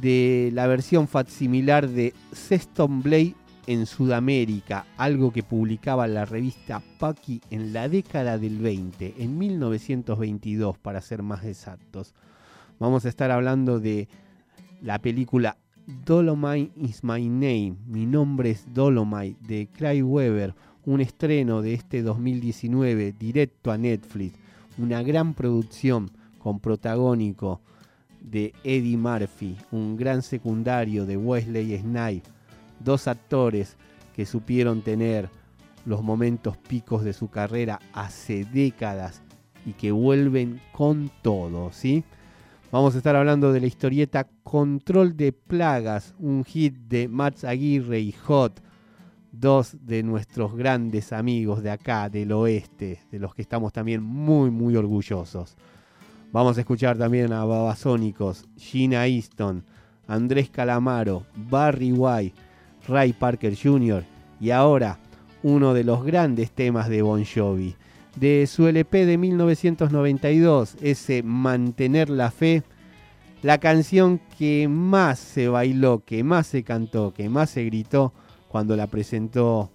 de la versión facsimilar de Sexton Blade en Sudamérica, algo que publicaba la revista Paki en la década del 20, en 1922 para ser más exactos. Vamos a estar hablando de la película Dolomite is my name, mi nombre es Dolomite, de Craig Weber, un estreno de este 2019 directo a Netflix, una gran producción con protagónico de Eddie Murphy, un gran secundario de Wesley Snipes, dos actores que supieron tener los momentos picos de su carrera hace décadas y que vuelven con todo, ¿sí? Vamos a estar hablando de la historieta Control de Plagas, un hit de Max Aguirre y Hot, dos de nuestros grandes amigos de acá, del oeste, de los que estamos también muy, muy orgullosos. Vamos a escuchar también a Babasónicos, Gina Easton, Andrés Calamaro, Barry White, Ray Parker Jr. y ahora uno de los grandes temas de Bon Jovi. De su LP de 1992, ese Mantener la Fe, la canción que más se bailó, que más se cantó, que más se gritó cuando la presentó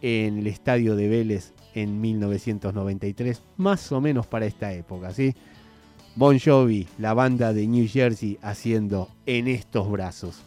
en el estadio de Vélez en 1993, más o menos para esta época, ¿sí? Bon Jovi, la banda de New Jersey, haciendo en estos brazos.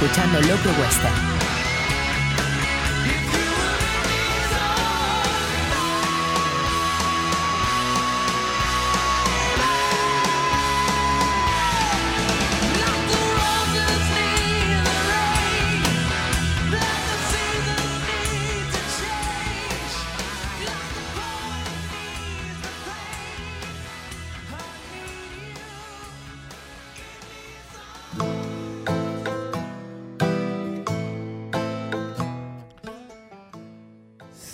Escuchando Locro Western.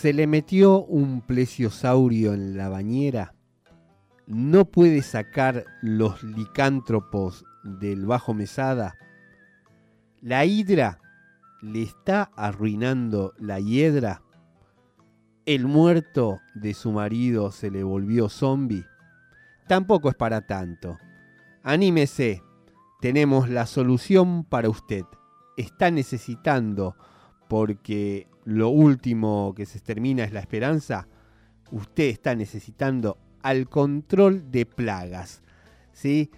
Se le metió un plesiosaurio en la bañera. No puede sacar los licántropos del bajo mesada. La hidra le está arruinando la hiedra. El muerto de su marido se le volvió zombie. Tampoco es para tanto. Anímese, tenemos la solución para usted. Está necesitando, porque lo último que se termina es la esperanza. Usted está necesitando al control de plagas, ¿sí?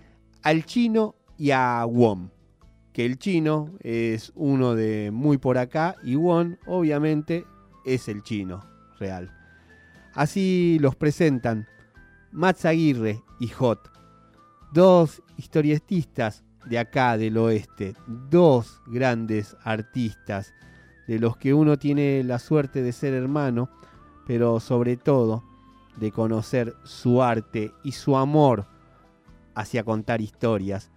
Al chino y a Wom. Que el chino es uno de muy por acá y Won, obviamente, es el chino real. Así los presentan Mats Aguirre y Hot, dos historietistas de acá del oeste, dos grandes artistas de los que uno tiene la suerte de ser hermano, pero sobre todo de conocer su arte y su amor hacia contar historias.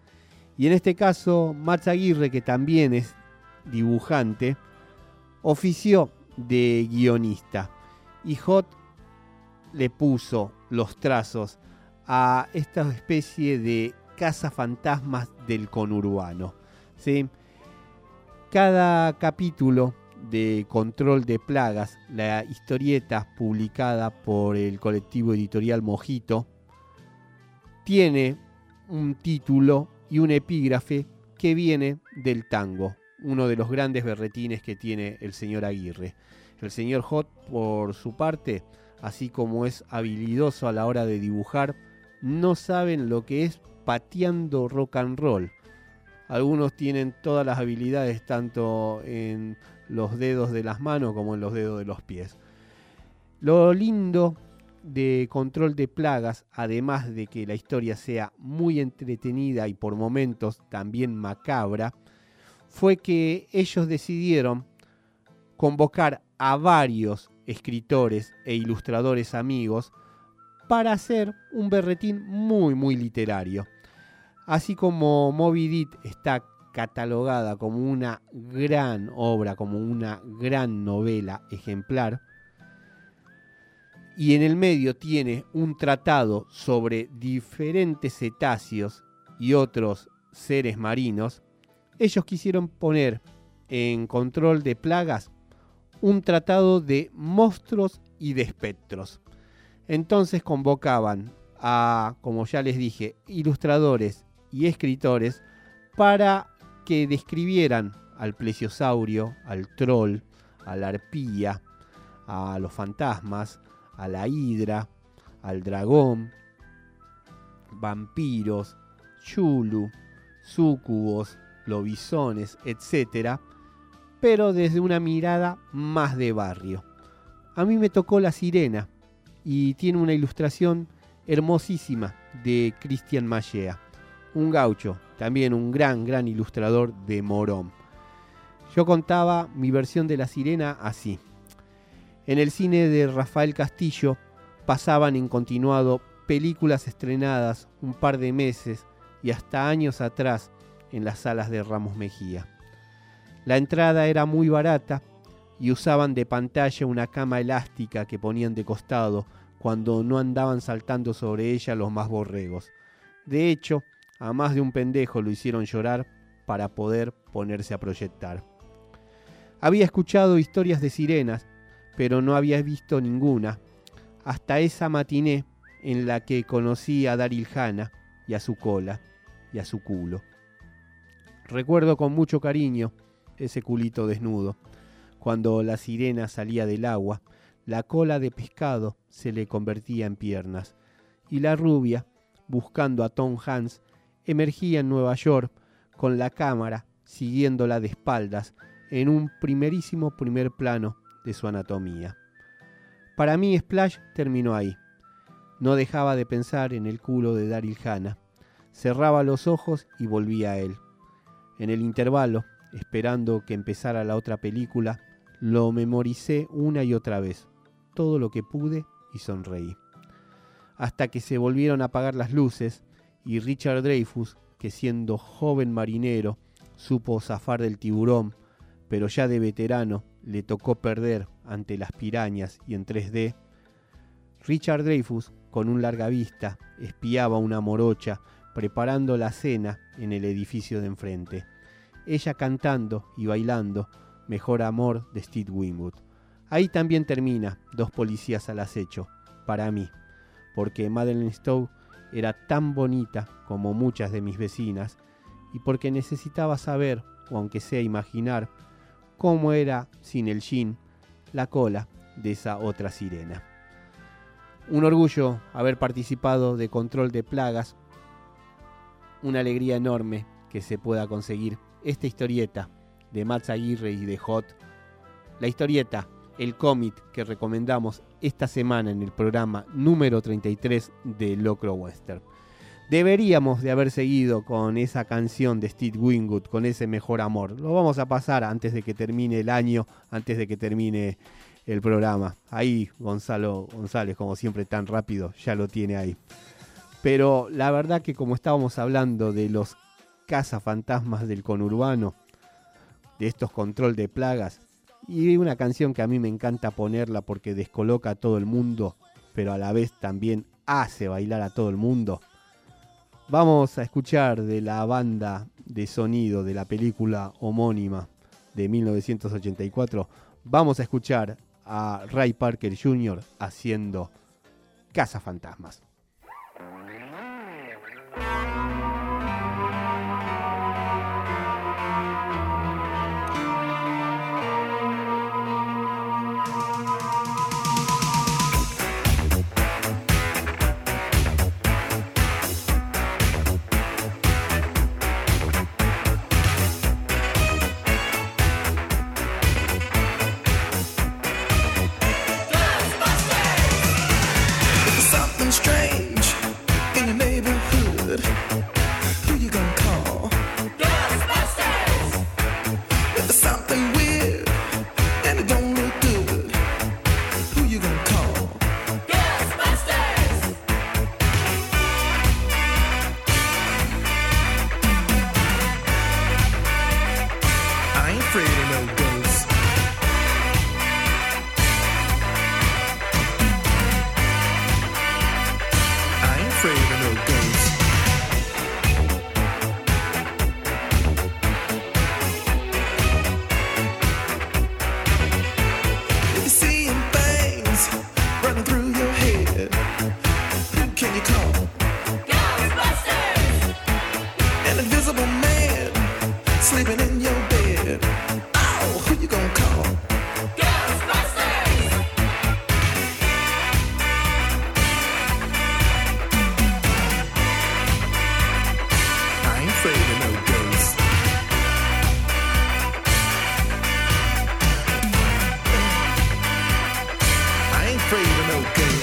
Y en este caso, Mats Aguirre, que también es dibujante, ofició de guionista. Y Hot le puso los trazos a esta especie de cazafantasmas del conurbano. ¿sí? Cada capítulo de Control de Plagas, la historieta publicada por el colectivo editorial Mojito, tiene un título y un epígrafe que viene del tango, uno de los grandes berretines que tiene el señor Aguirre. El señor Hot, por su parte, así como es habilidoso a la hora de dibujar, no saben lo que es pateando rock and roll. Algunos tienen todas las habilidades tanto en los dedos de las manos como en los dedos de los pies. Lo lindo de control de plagas, además de que la historia sea muy entretenida y por momentos también macabra, fue que ellos decidieron convocar a varios escritores e ilustradores amigos para hacer un berretín muy muy literario. Así como Moby Dick está catalogada como una gran obra, como una gran novela ejemplar, y en el medio tiene un tratado sobre diferentes cetáceos y otros seres marinos, ellos quisieron poner en control de plagas un tratado de monstruos y de espectros. Entonces convocaban a, como ya les dije, ilustradores y escritores para que describieran al plesiosaurio, al troll, a la arpía, a los fantasmas, a la hidra, al dragón, vampiros, chulu, súcubos, lobisones, etc. Pero desde una mirada más de barrio. A mí me tocó La Sirena y tiene una ilustración hermosísima de Cristian Mallea, un gaucho, también un gran, gran ilustrador de Morón. Yo contaba mi versión de La Sirena así. En el cine de Rafael Castillo pasaban en continuado películas estrenadas un par de meses y hasta años atrás en las salas de Ramos Mejía. La entrada era muy barata y usaban de pantalla una cama elástica que ponían de costado cuando no andaban saltando sobre ella los más borregos. De hecho, a más de un pendejo lo hicieron llorar para poder ponerse a proyectar. Había escuchado historias de sirenas, pero no había visto ninguna, hasta esa matiné en la que conocí a Daryl Hannah y a su cola y a su culo. Recuerdo con mucho cariño ese culito desnudo. Cuando la sirena salía del agua, la cola de pescado se le convertía en piernas, y la rubia, buscando a Tom Hans, emergía en Nueva York con la cámara siguiéndola de espaldas en un primerísimo primer plano de su anatomía. Para mí Splash terminó ahí. No dejaba de pensar en el culo de Daryl Hannah. Cerraba los ojos y volvía a él. En el intervalo, esperando que empezara la otra película, lo memoricé una y otra vez, todo lo que pude y sonreí. Hasta que se volvieron a apagar las luces y Richard Dreyfus, que siendo joven marinero supo zafar del tiburón, pero ya de veterano le tocó perder ante las pirañas y en 3D, Richard Dreyfus, con un larga vista, espiaba una morocha preparando la cena en el edificio de enfrente. Ella cantando y bailando Mejor Amor de Steve Winwood. Ahí también termina Dos policías al acecho, para mí, porque Madeleine Stowe era tan bonita como muchas de mis vecinas y porque necesitaba saber, o aunque sea imaginar, cómo era sin el jean la cola de esa otra sirena. Un orgullo haber participado de Control de Plagas, una alegría enorme que se pueda conseguir esta historieta de Max Aguirre y de Hot, la historieta, el cómic que recomendamos esta semana en el programa número 33 de Locro Western. Deberíamos de haber seguido con esa canción de Steve Wingwood, con ese mejor amor. Lo vamos a pasar antes de que termine el año, antes de que termine el programa. Ahí Gonzalo González, como siempre tan rápido, ya lo tiene ahí. Pero la verdad que como estábamos hablando de los cazafantasmas del conurbano, de estos control de plagas, y una canción que a mí me encanta ponerla porque descoloca a todo el mundo, pero a la vez también hace bailar a todo el mundo. Vamos a escuchar de la banda de sonido de la película homónima de 1984. Vamos a escuchar a Ray Parker Jr. haciendo Cazafantasmas. If afraid of no ghosts.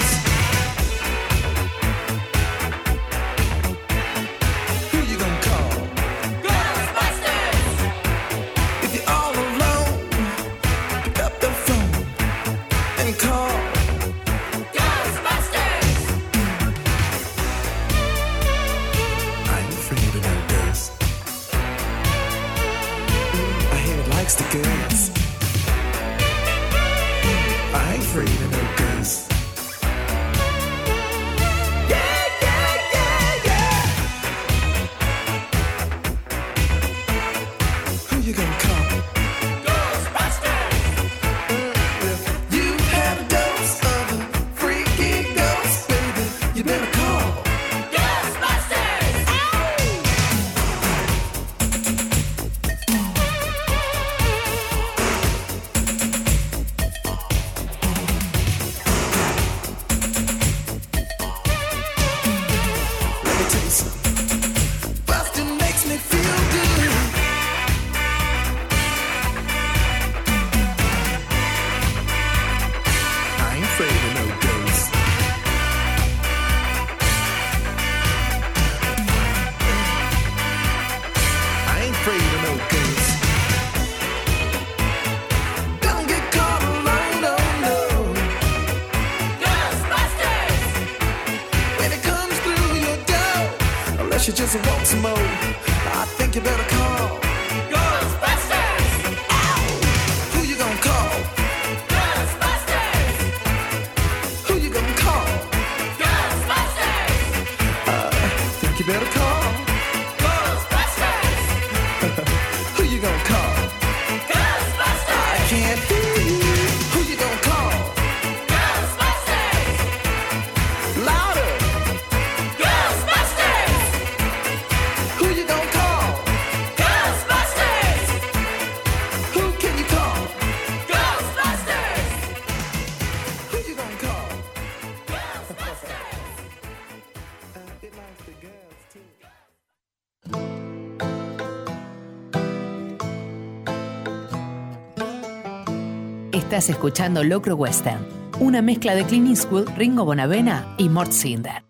Estás escuchando Locro Western, una mezcla de Clint Eastwood, Ringo Bonavena y Mort Cinder.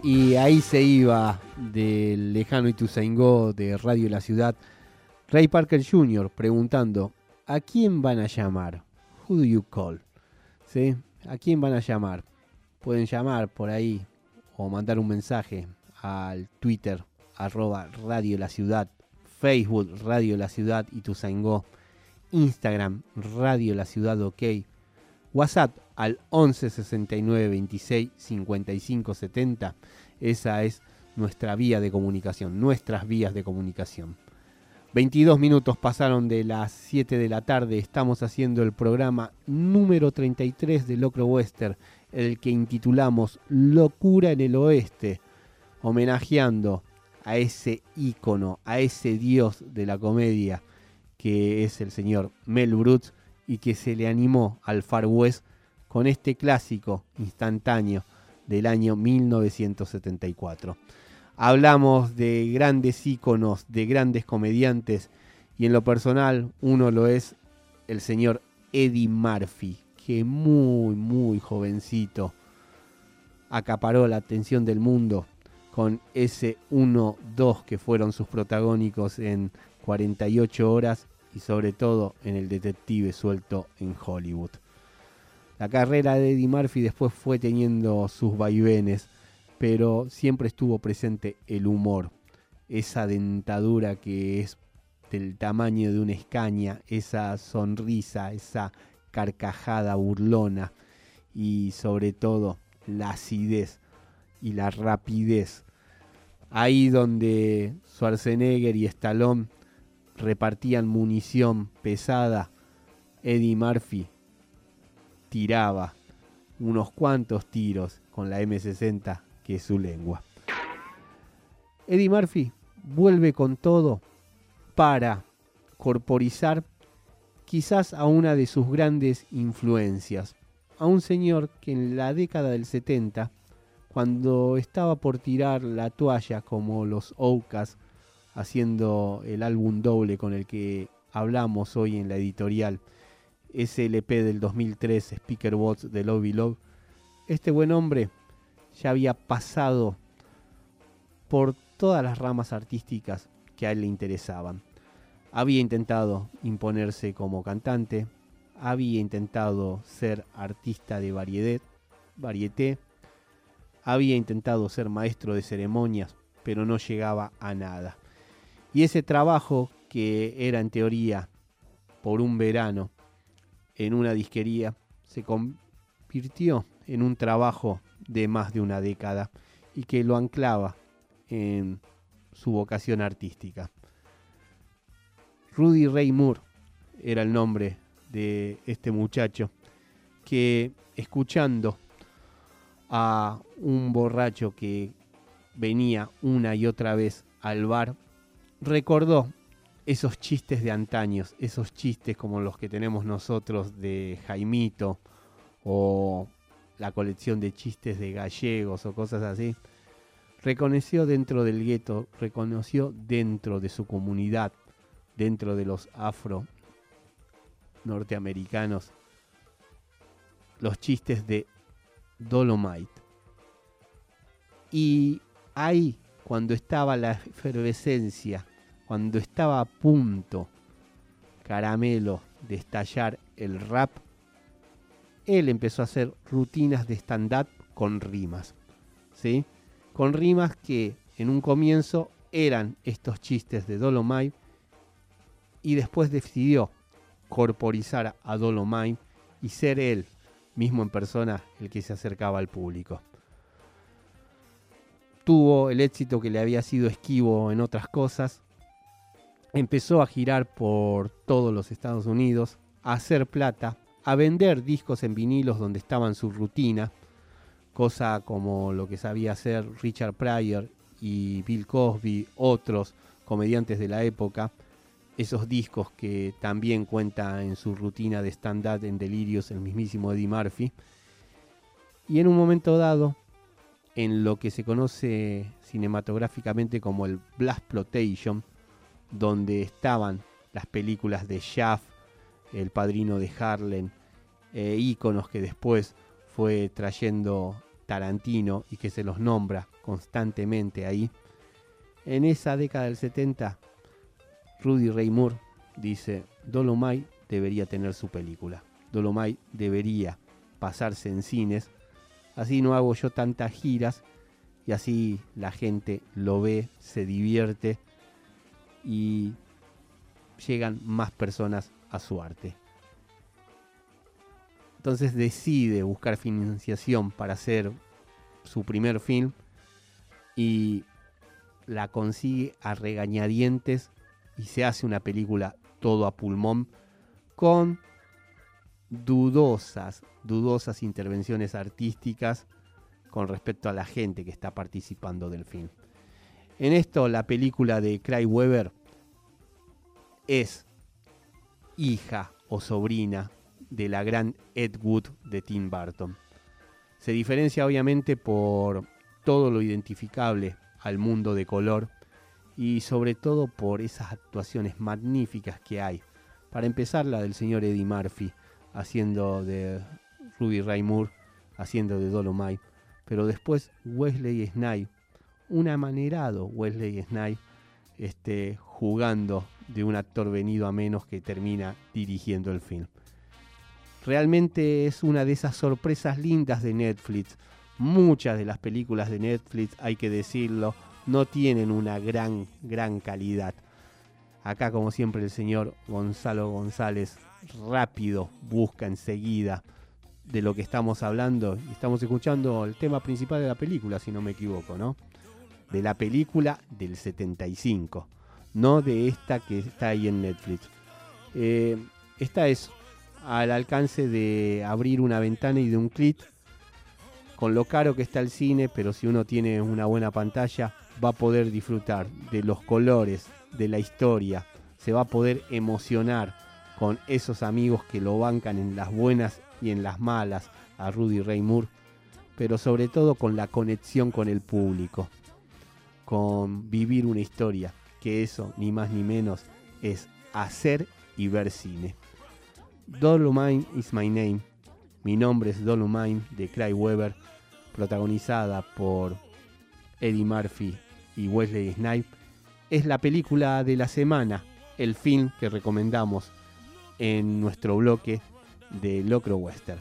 Y ahí se iba del lejano Ituzaingó de Radio La Ciudad, Ray Parker Jr. preguntando, ¿a quién van a llamar? Who do you call? ¿Sí? ¿A quién van a llamar? Pueden llamar por ahí o mandar un mensaje al Twitter, arroba Radio La Ciudad, Facebook Radio La Ciudad Ituzaingó, Instagram Radio La Ciudad OK, WhatsApp al 11 69 26 55 70. Esa es nuestra vía de comunicación, nuestras vías de comunicación. 22 minutos pasaron de las 7 de la tarde. Estamos haciendo el programa número 33 de Locro Western, el que intitulamos Locura en el Oeste, homenajeando a ese ícono, a ese dios de la comedia que es el señor Mel Brooks y que se le animó al Far West con este clásico instantáneo del año 1974. Hablamos de grandes íconos, de grandes comediantes y en lo personal uno lo es el señor Eddie Murphy, que muy, muy jovencito acaparó la atención del mundo con ese 1-2 que fueron sus protagónicos en 48 horas y sobre todo en el detective suelto en Hollywood. La carrera de Eddie Murphy después fue teniendo sus vaivenes, pero siempre estuvo presente el humor, esa dentadura que es del tamaño de una escaña, esa sonrisa, esa carcajada burlona y sobre todo la acidez y la rapidez. Ahí donde Schwarzenegger y Stallone repartían munición pesada, Eddie Murphy tiraba unos cuantos tiros con la M60 que es su lengua. Eddie Murphy vuelve con todo para corporizar quizás a una de sus grandes influencias, a un señor que en la década del 70, cuando estaba por tirar la toalla como los Oukas, haciendo el álbum doble con el que hablamos hoy en la editorial, SLP del 2003, Speaker Bots de Love Love, este buen hombre ya había pasado por todas las ramas artísticas que a él le interesaban. Había intentado imponerse como cantante, había intentado ser artista de variedad, varieté, había intentado ser maestro de ceremonias, pero no llegaba a nada. Y ese trabajo, que era en teoría por un verano en una disquería, se convirtió en un trabajo de más de una década y que lo anclaba en su vocación artística. Rudy Ray Moore era el nombre de este muchacho que escuchando a un borracho que venía una y otra vez al bar, recordó esos chistes de antaños, esos chistes como los que tenemos nosotros de Jaimito o la colección de chistes de gallegos o cosas así. Reconoció dentro del gueto, reconoció dentro de su comunidad, dentro de los afro norteamericanos, los chistes de Dolomite. Y ahí, cuando estaba la efervescencia, cuando estaba a punto, caramelo, de estallar el rap, él empezó a hacer rutinas de stand-up con rimas. ¿sí? Con rimas que en un comienzo eran estos chistes de Dolomite y después decidió corporizar a Dolomite y ser él mismo en persona el que se acercaba al público. Tuvo el éxito que le había sido esquivo en otras cosas. Empezó a girar por todos los Estados Unidos, a hacer plata, a vender discos en vinilos donde estaban su rutina, cosa como lo que sabía hacer Richard Pryor y Bill Cosby, otros comediantes de la época, esos discos que también cuenta en su rutina de stand-up en Delirios el mismísimo Eddie Murphy. Y en un momento dado, en lo que se conoce cinematográficamente como el Blast Plotation, donde estaban las películas de Shaft, El Padrino de Harlem, e íconos que después fue trayendo Tarantino y que se los nombra constantemente ahí. En esa década del 70, Rudy Ray dice, Dolomite debería tener su película. Dolomite debería pasarse en cines. Así no hago yo tantas giras y así la gente lo ve, se divierte y llegan más personas a su arte. Entonces decide buscar financiación para hacer su primer film y la consigue a regañadientes y se hace una película todo a pulmón con dudosas, dudosas intervenciones artísticas con respecto a la gente que está participando del film. En esto la película de Cry Weber es hija o sobrina de la gran Ed Wood de Tim Burton. Se diferencia obviamente por todo lo identificable al mundo de color y sobre todo por esas actuaciones magníficas que hay. Para empezar la del señor Eddie Murphy haciendo de Ruby Ray Moore, haciendo de Dolomite, pero después Wesley Snipes, un amanerado Wesley Snipes, este, jugando de un actor venido a menos que termina dirigiendo el film. Realmente es una de esas sorpresas lindas de Netflix. Muchas de las películas de Netflix, hay que decirlo, no tienen una gran, gran calidad. Acá, como siempre, el señor Gonzalo González rápido busca enseguida de lo que estamos hablando. Estamos escuchando el tema principal de la película, si no me equivoco, ¿no? De la película del 75, no de esta que está ahí en Netflix. Eh, esta es al alcance de abrir una ventana y de un clic. Con lo caro que está el cine, pero si uno tiene una buena pantalla, va a poder disfrutar de los colores, de la historia, se va a poder emocionar con esos amigos que lo bancan en las buenas y en las malas a Rudy Ray Moore, pero sobre todo con la conexión con el público, con vivir una historia, que eso ni más ni menos es hacer y ver cine. Dolomine is my name, mi nombre es Dolomine de Cry Weber, protagonizada por Eddie Murphy y Wesley Snipes, es la película de la semana, el film que recomendamos en nuestro bloque de Locro Western.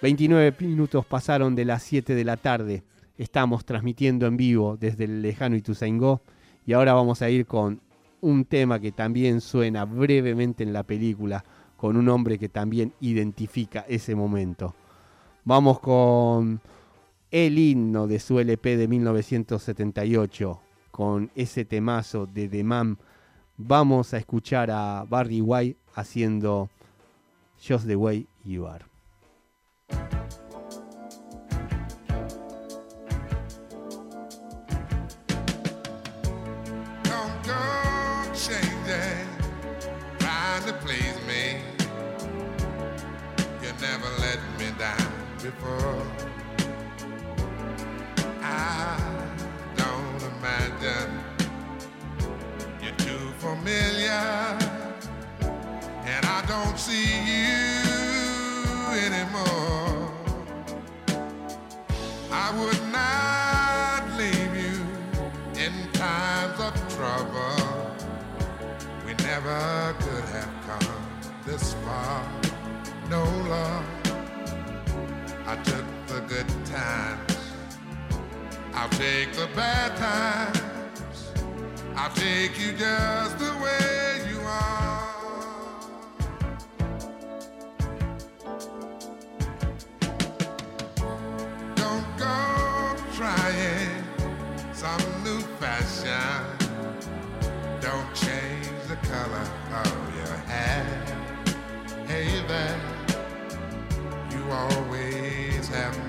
29 minutos pasaron de las 7 de la tarde. Estamos transmitiendo en vivo desde el lejano Ituzaingó y ahora vamos a ir con un tema que también suena brevemente en la película con un hombre que también identifica ese momento. Vamos con el himno de su LP de 1978, con ese temazo de The Man. Vamos a escuchar a Barry White haciendo Just the Way You Are. I took the good times. I'll take the bad times. I'll take you just the way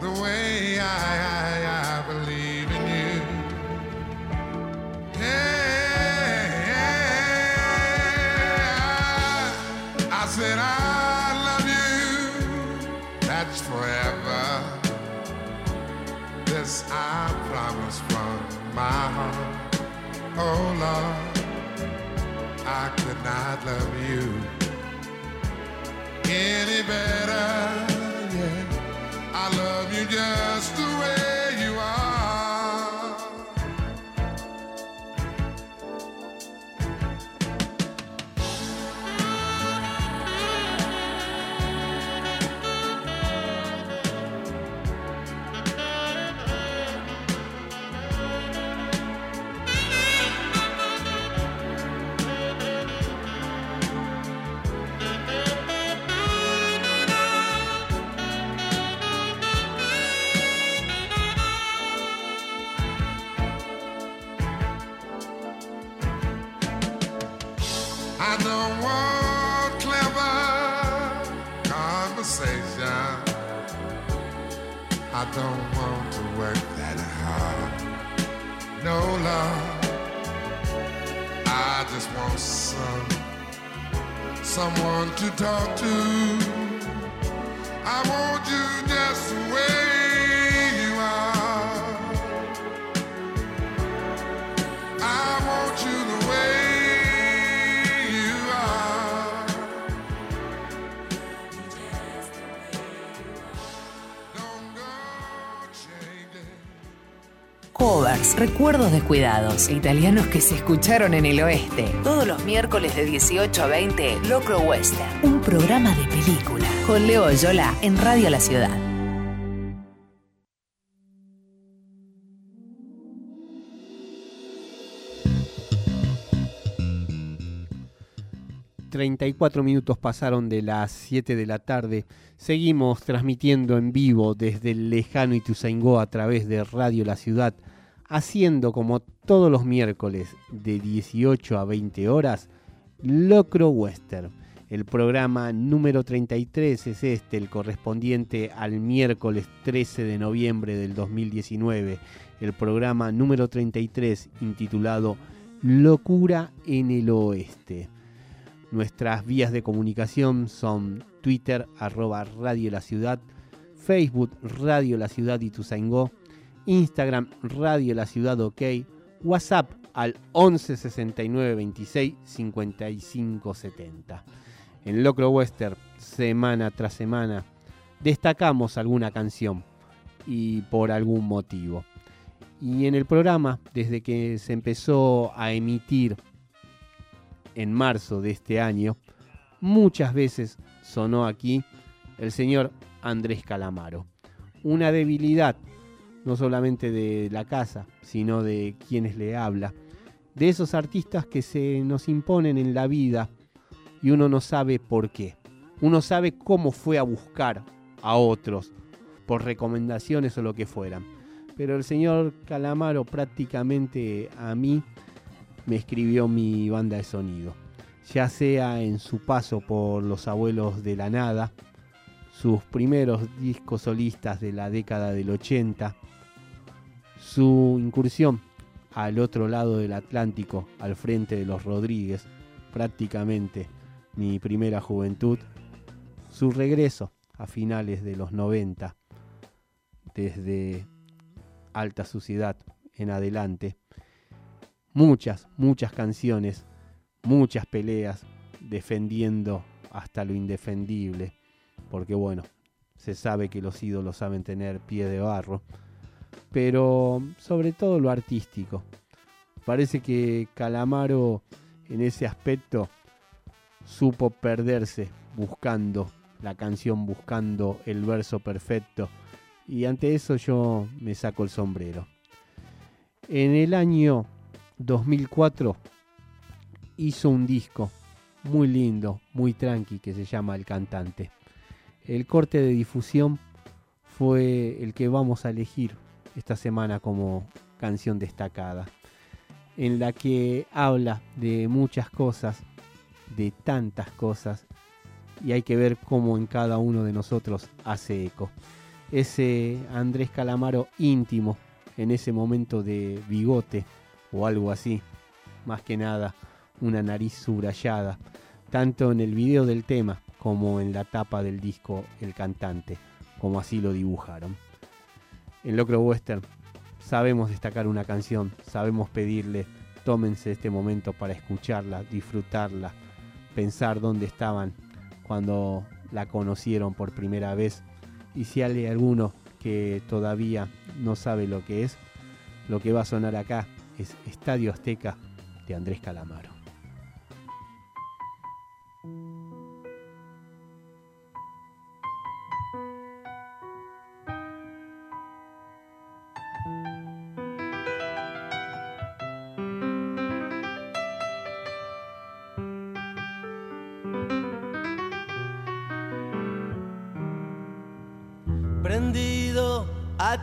the way I, I, I believe in you? Yeah, I said I love you. That's forever. This I promise from my heart. Oh Lord. I could not love you any better. Someone to talk to. Recuerdos descuidados, italianos que se escucharon en el oeste. Todos los miércoles de 18 a 20, Locro Western. Un programa de película. Con Leo Yola en Radio La Ciudad. ...34 minutos pasaron de las 7 de la tarde... ...seguimos transmitiendo en vivo desde el lejano Ituzaingó... ...a través de Radio La Ciudad... ...haciendo como todos los miércoles... ...de 18 a 20 horas... ...Locro Western... El programa número 33 es este, el correspondiente al miércoles 13 de noviembre del 2019. El programa número 33 intitulado Locura en el Oeste. Nuestras vías de comunicación son Twitter, arroba Radio La Ciudad, Facebook, Radio La Ciudad y Tuzaingó, Instagram, Radio La Ciudad OK, WhatsApp al 11 69 26 55 70. En Locro Western, semana tras semana, destacamos alguna canción y por algún motivo. Y en el programa, desde que se empezó a emitir en marzo de este año, muchas veces sonó aquí el señor Andrés Calamaro. Una debilidad, no solamente de la casa, sino de quienes le habla, de esos artistas que se nos imponen en la vida y uno no sabe por qué. uno sabe cómo fue a buscar a otros, por recomendaciones o lo que fueran. Pero el señor Calamaro prácticamente a mí me escribió mi banda de sonido. Ya sea en su paso por Los Abuelos de la Nada, sus primeros discos solistas de la década del 80, su incursión al otro lado del Atlántico, al frente de los Rodríguez, prácticamente mi primera juventud, su regreso a finales de los 90, desde Alta Suciedad en adelante, muchas, muchas canciones, muchas peleas defendiendo hasta lo indefendible, porque bueno, se sabe que los ídolos saben tener pie de barro, pero sobre todo lo artístico. Parece que Calamaro en ese aspecto supo perderse buscando la canción, buscando el verso perfecto, y ante eso yo me saco el sombrero. En el año 2004 hizo un disco muy lindo, muy tranqui, que se llama El Cantante. El corte de difusión fue el que vamos a elegir esta semana como canción destacada, en la que habla de muchas cosas, de tantas cosas, y hay que ver cómo en cada uno de nosotros hace eco. Ese Andrés Calamaro íntimo, en ese momento de bigote o algo así, más que nada una nariz subrayada, tanto en el video del tema como en la tapa del disco El Cantante, como así lo dibujaron. En Locro Western sabemos destacar una canción, sabemos pedirle, tómense este momento para escucharla, disfrutarla, pensar dónde estaban cuando la conocieron por primera vez y si hay alguno que todavía no sabe lo que es, lo que va a sonar acá es Estadio Azteca de Andrés Calamaro.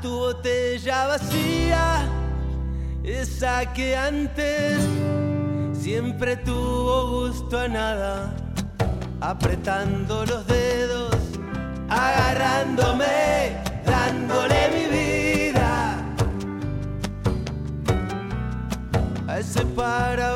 Tu botella vacía, esa que antes siempre tuvo gusto a nada, apretando los dedos, agarrándome, dándole mi vida. A ese para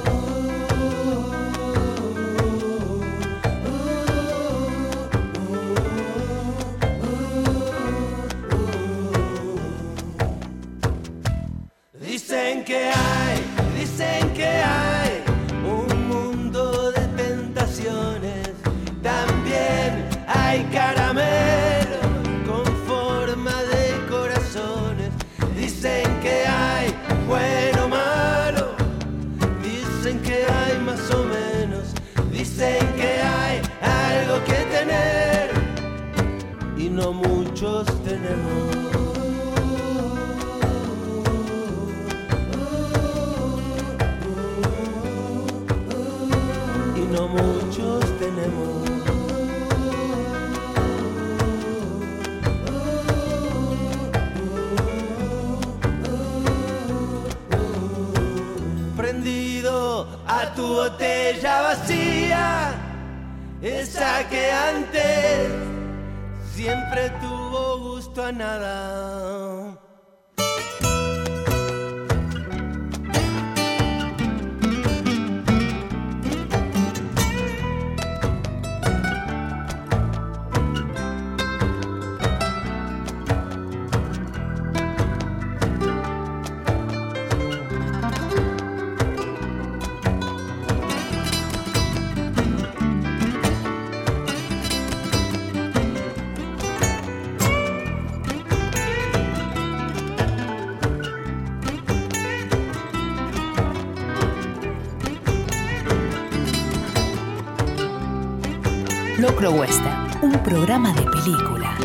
Un programa de película.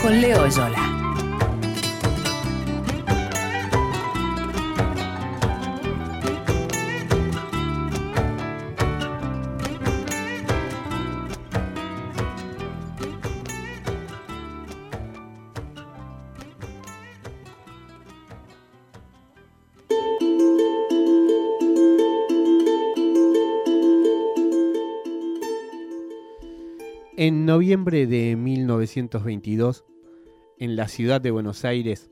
Con Leo Yola. En noviembre de 1922, en la ciudad de Buenos Aires,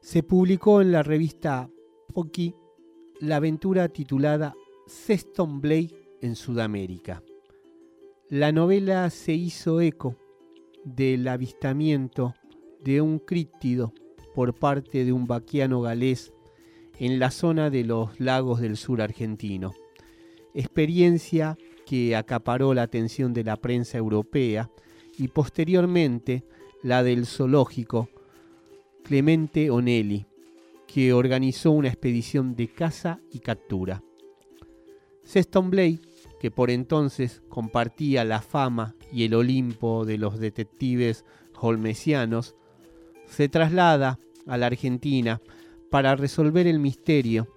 se publicó en la revista Pocky la aventura titulada Sexton Blake en Sudamérica. La novela se hizo eco del avistamiento de un críptido por parte de un vaquiano galés en la zona de los lagos del sur argentino. Experiencia que acaparó la atención de la prensa europea y posteriormente la del zoológico Clemente Onelli, que organizó una expedición de caza y captura. Sexton Blake, que por entonces compartía la fama y el Olimpo de los detectives holmesianos, se traslada a la Argentina para resolver el misterio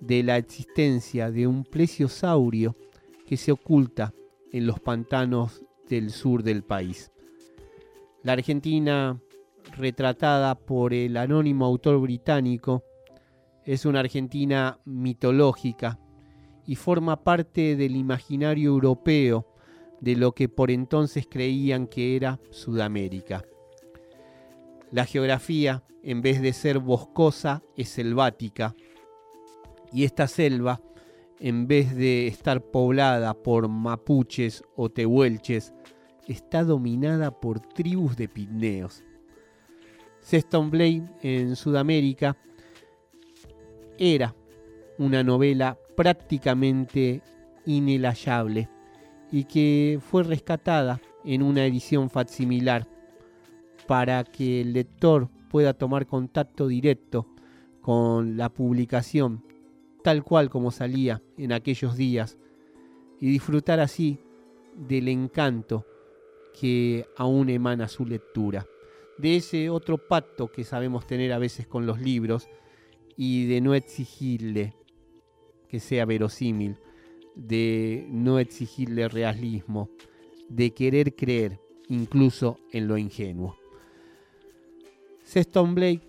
de la existencia de un plesiosaurio que se oculta en los pantanos del sur del país. La Argentina, retratada por el anónimo autor británico, es una Argentina mitológica y forma parte del imaginario europeo de lo que por entonces creían que era Sudamérica. La geografía, en vez de ser boscosa, es selvática, y esta selva, en vez de estar poblada por mapuches o tehuelches, está dominada por tribus de pigmeos. Sexton Blake en Sudamérica era una novela prácticamente inelhallable y que fue rescatada en una edición facsimilar para que el lector pueda tomar contacto directo con la publicación tal cual como salía en aquellos días y disfrutar así del encanto que aún emana su lectura, de ese otro pacto que sabemos tener a veces con los libros y de no exigirle que sea verosímil, de no exigirle realismo, de querer creer incluso en lo ingenuo. Sexton Blake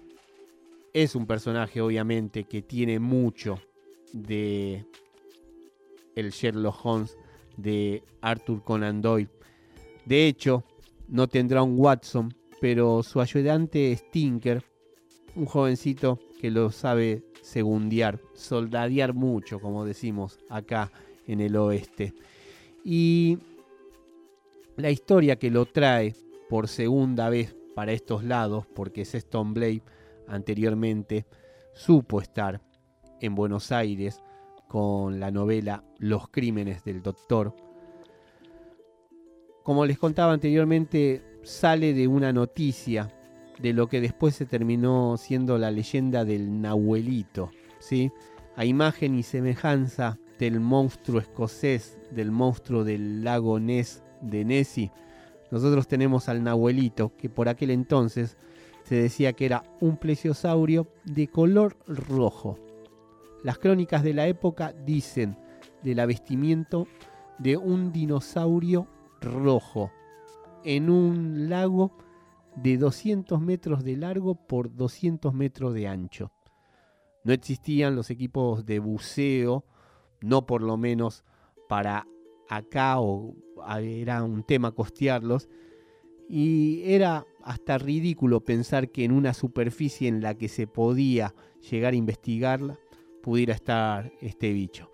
es un personaje obviamente que tiene mucho de el Sherlock Holmes de Arthur Conan Doyle. De hecho, no tendrá un Watson, pero su ayudante es Tinker, un jovencito que lo sabe segundiar, soldadear mucho, como decimos acá en el oeste. Y la historia que lo trae por segunda vez para estos lados, porque Sexton Blake anteriormente supo estar en Buenos Aires con la novela Los crímenes del doctor. Como les contaba anteriormente, sale de una noticia de lo que después se terminó siendo la leyenda del Nahuelito, ¿sí? A imagen y semejanza del monstruo escocés, del monstruo del lago Ness de Nessie, nosotros tenemos al Nahuelito, que por aquel entonces se decía que era un plesiosaurio de color rojo. Las crónicas de la época dicen del avestimiento de un dinosaurio rojo en un lago de 200 metros de largo por 200 metros de ancho. No existían los equipos de buceo, no por lo menos para acá o era un tema costearlos, y era hasta ridículo pensar que en una superficie en la que se podía llegar a investigarla pudiera estar este bicho.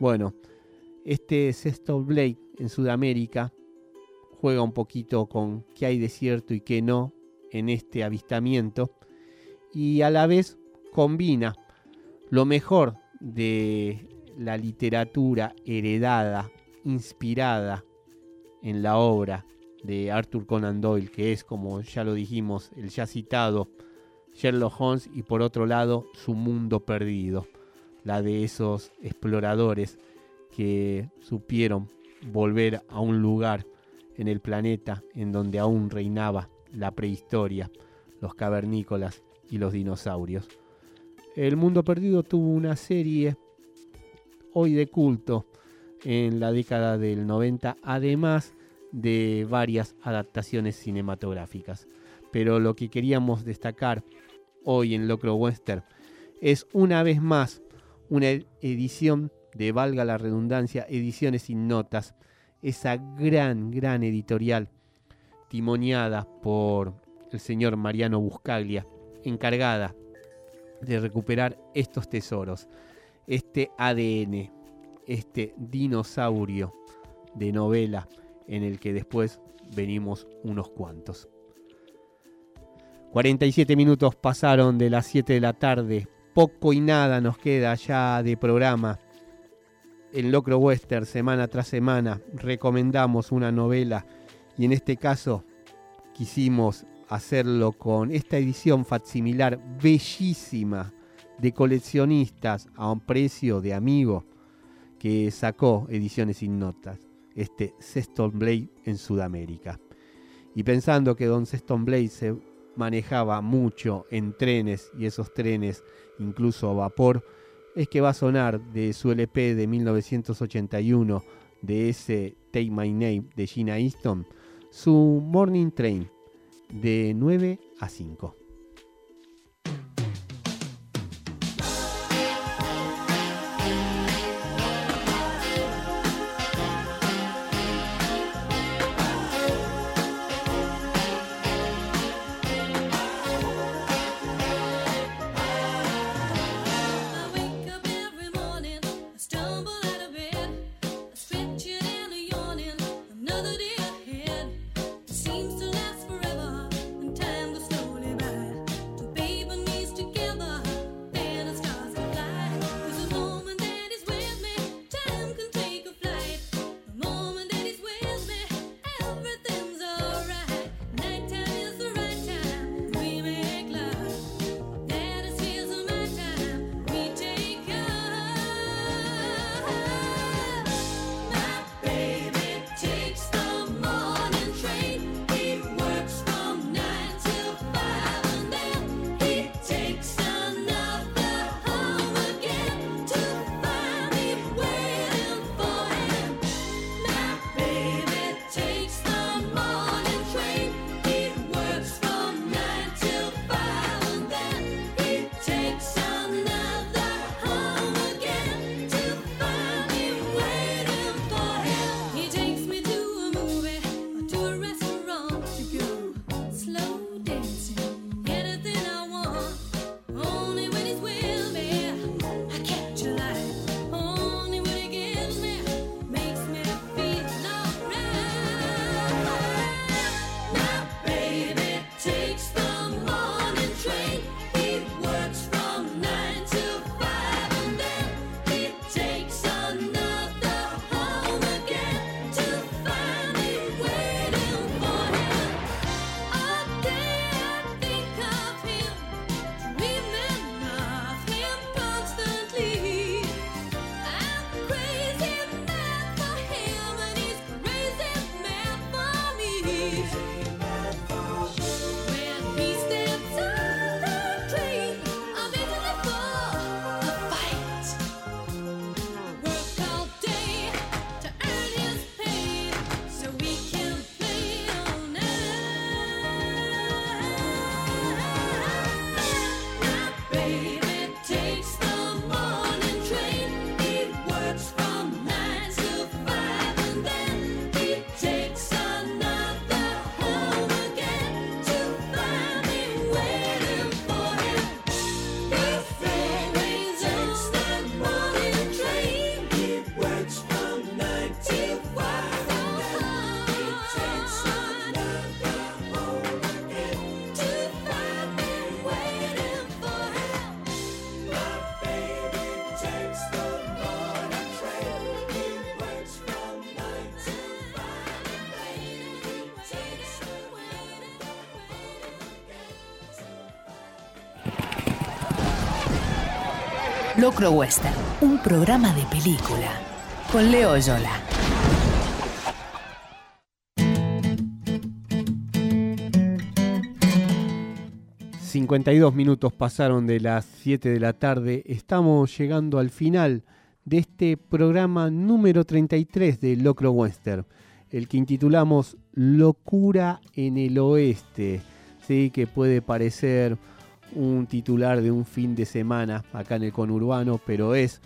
Bueno, este Sexto Blake en Sudamérica juega un poquito con qué hay de cierto y qué no en este avistamiento y a la vez combina lo mejor de la literatura heredada, inspirada en la obra de Arthur Conan Doyle, que es, como ya lo dijimos, el ya citado Sherlock Holmes, y por otro lado, su mundo perdido la de esos exploradores que supieron volver a un lugar en el planeta en donde aún reinaba la prehistoria, los cavernícolas y los dinosaurios. El Mundo Perdido tuvo una serie hoy de culto en la década del 90, además de varias adaptaciones cinematográficas. Pero lo que queríamos destacar hoy en Locro Western es una vez más una edición de, valga la redundancia, ediciones sin notas, esa gran, gran editorial timoniada por el señor Mariano Buscaglia, encargada de recuperar estos tesoros, este ADN, este dinosaurio de novela en el que después venimos unos cuantos. 47 minutos pasaron de las 7 de la tarde, poco y nada nos queda ya de programa. En Locro Western, semana tras semana, recomendamos una novela y en este caso quisimos hacerlo con esta edición facsimilar bellísima de coleccionistas a un precio de amigo que sacó Ediciones Sin Notas, este Sexton Blade en Sudamérica. Y pensando que Don Sexton Blade se manejaba mucho en trenes y esos trenes incluso a vapor, es que va a sonar de su LP de 1981 de ese Take My Name de Gina Easton, su Morning Train de 9 a 5. Locro Western, un programa de película con Leo Yola. ...52 minutos pasaron de las 7 de la tarde... ...estamos llegando al final... ...de este programa número 33 de Locro Western... ...el que intitulamos... ...Locura en el Oeste... ...sí, que puede parecer un titular de un fin de semana acá en el conurbano, pero es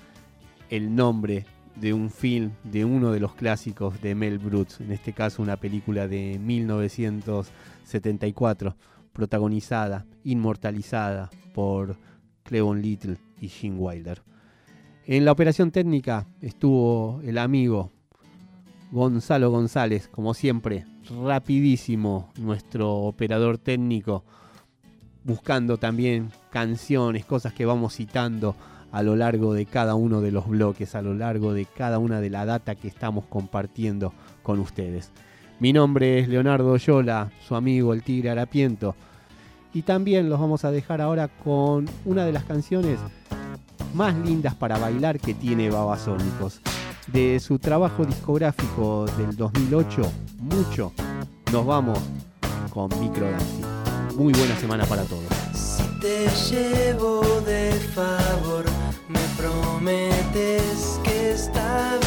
el nombre de un film de uno de los clásicos de Mel Brooks, en este caso una película de 1974, protagonizada, inmortalizada por Clevon Little y Gene Wilder. En la operación técnica estuvo el amigo Gonzalo González, como siempre, rapidísimo nuestro operador técnico, buscando también canciones, cosas que vamos citando a lo largo de cada uno de los bloques, a lo largo de cada una de la data que estamos compartiendo con ustedes. Mi nombre es Leonardo Yola, su amigo el Tigre Arapiento, y también los vamos a dejar ahora con una de las canciones más lindas para bailar que tiene Babasónicos. De su trabajo discográfico del 2008, mucho, nos vamos con Microdancing muy buena semana para todos. Si te llevo de favor, me prometes que está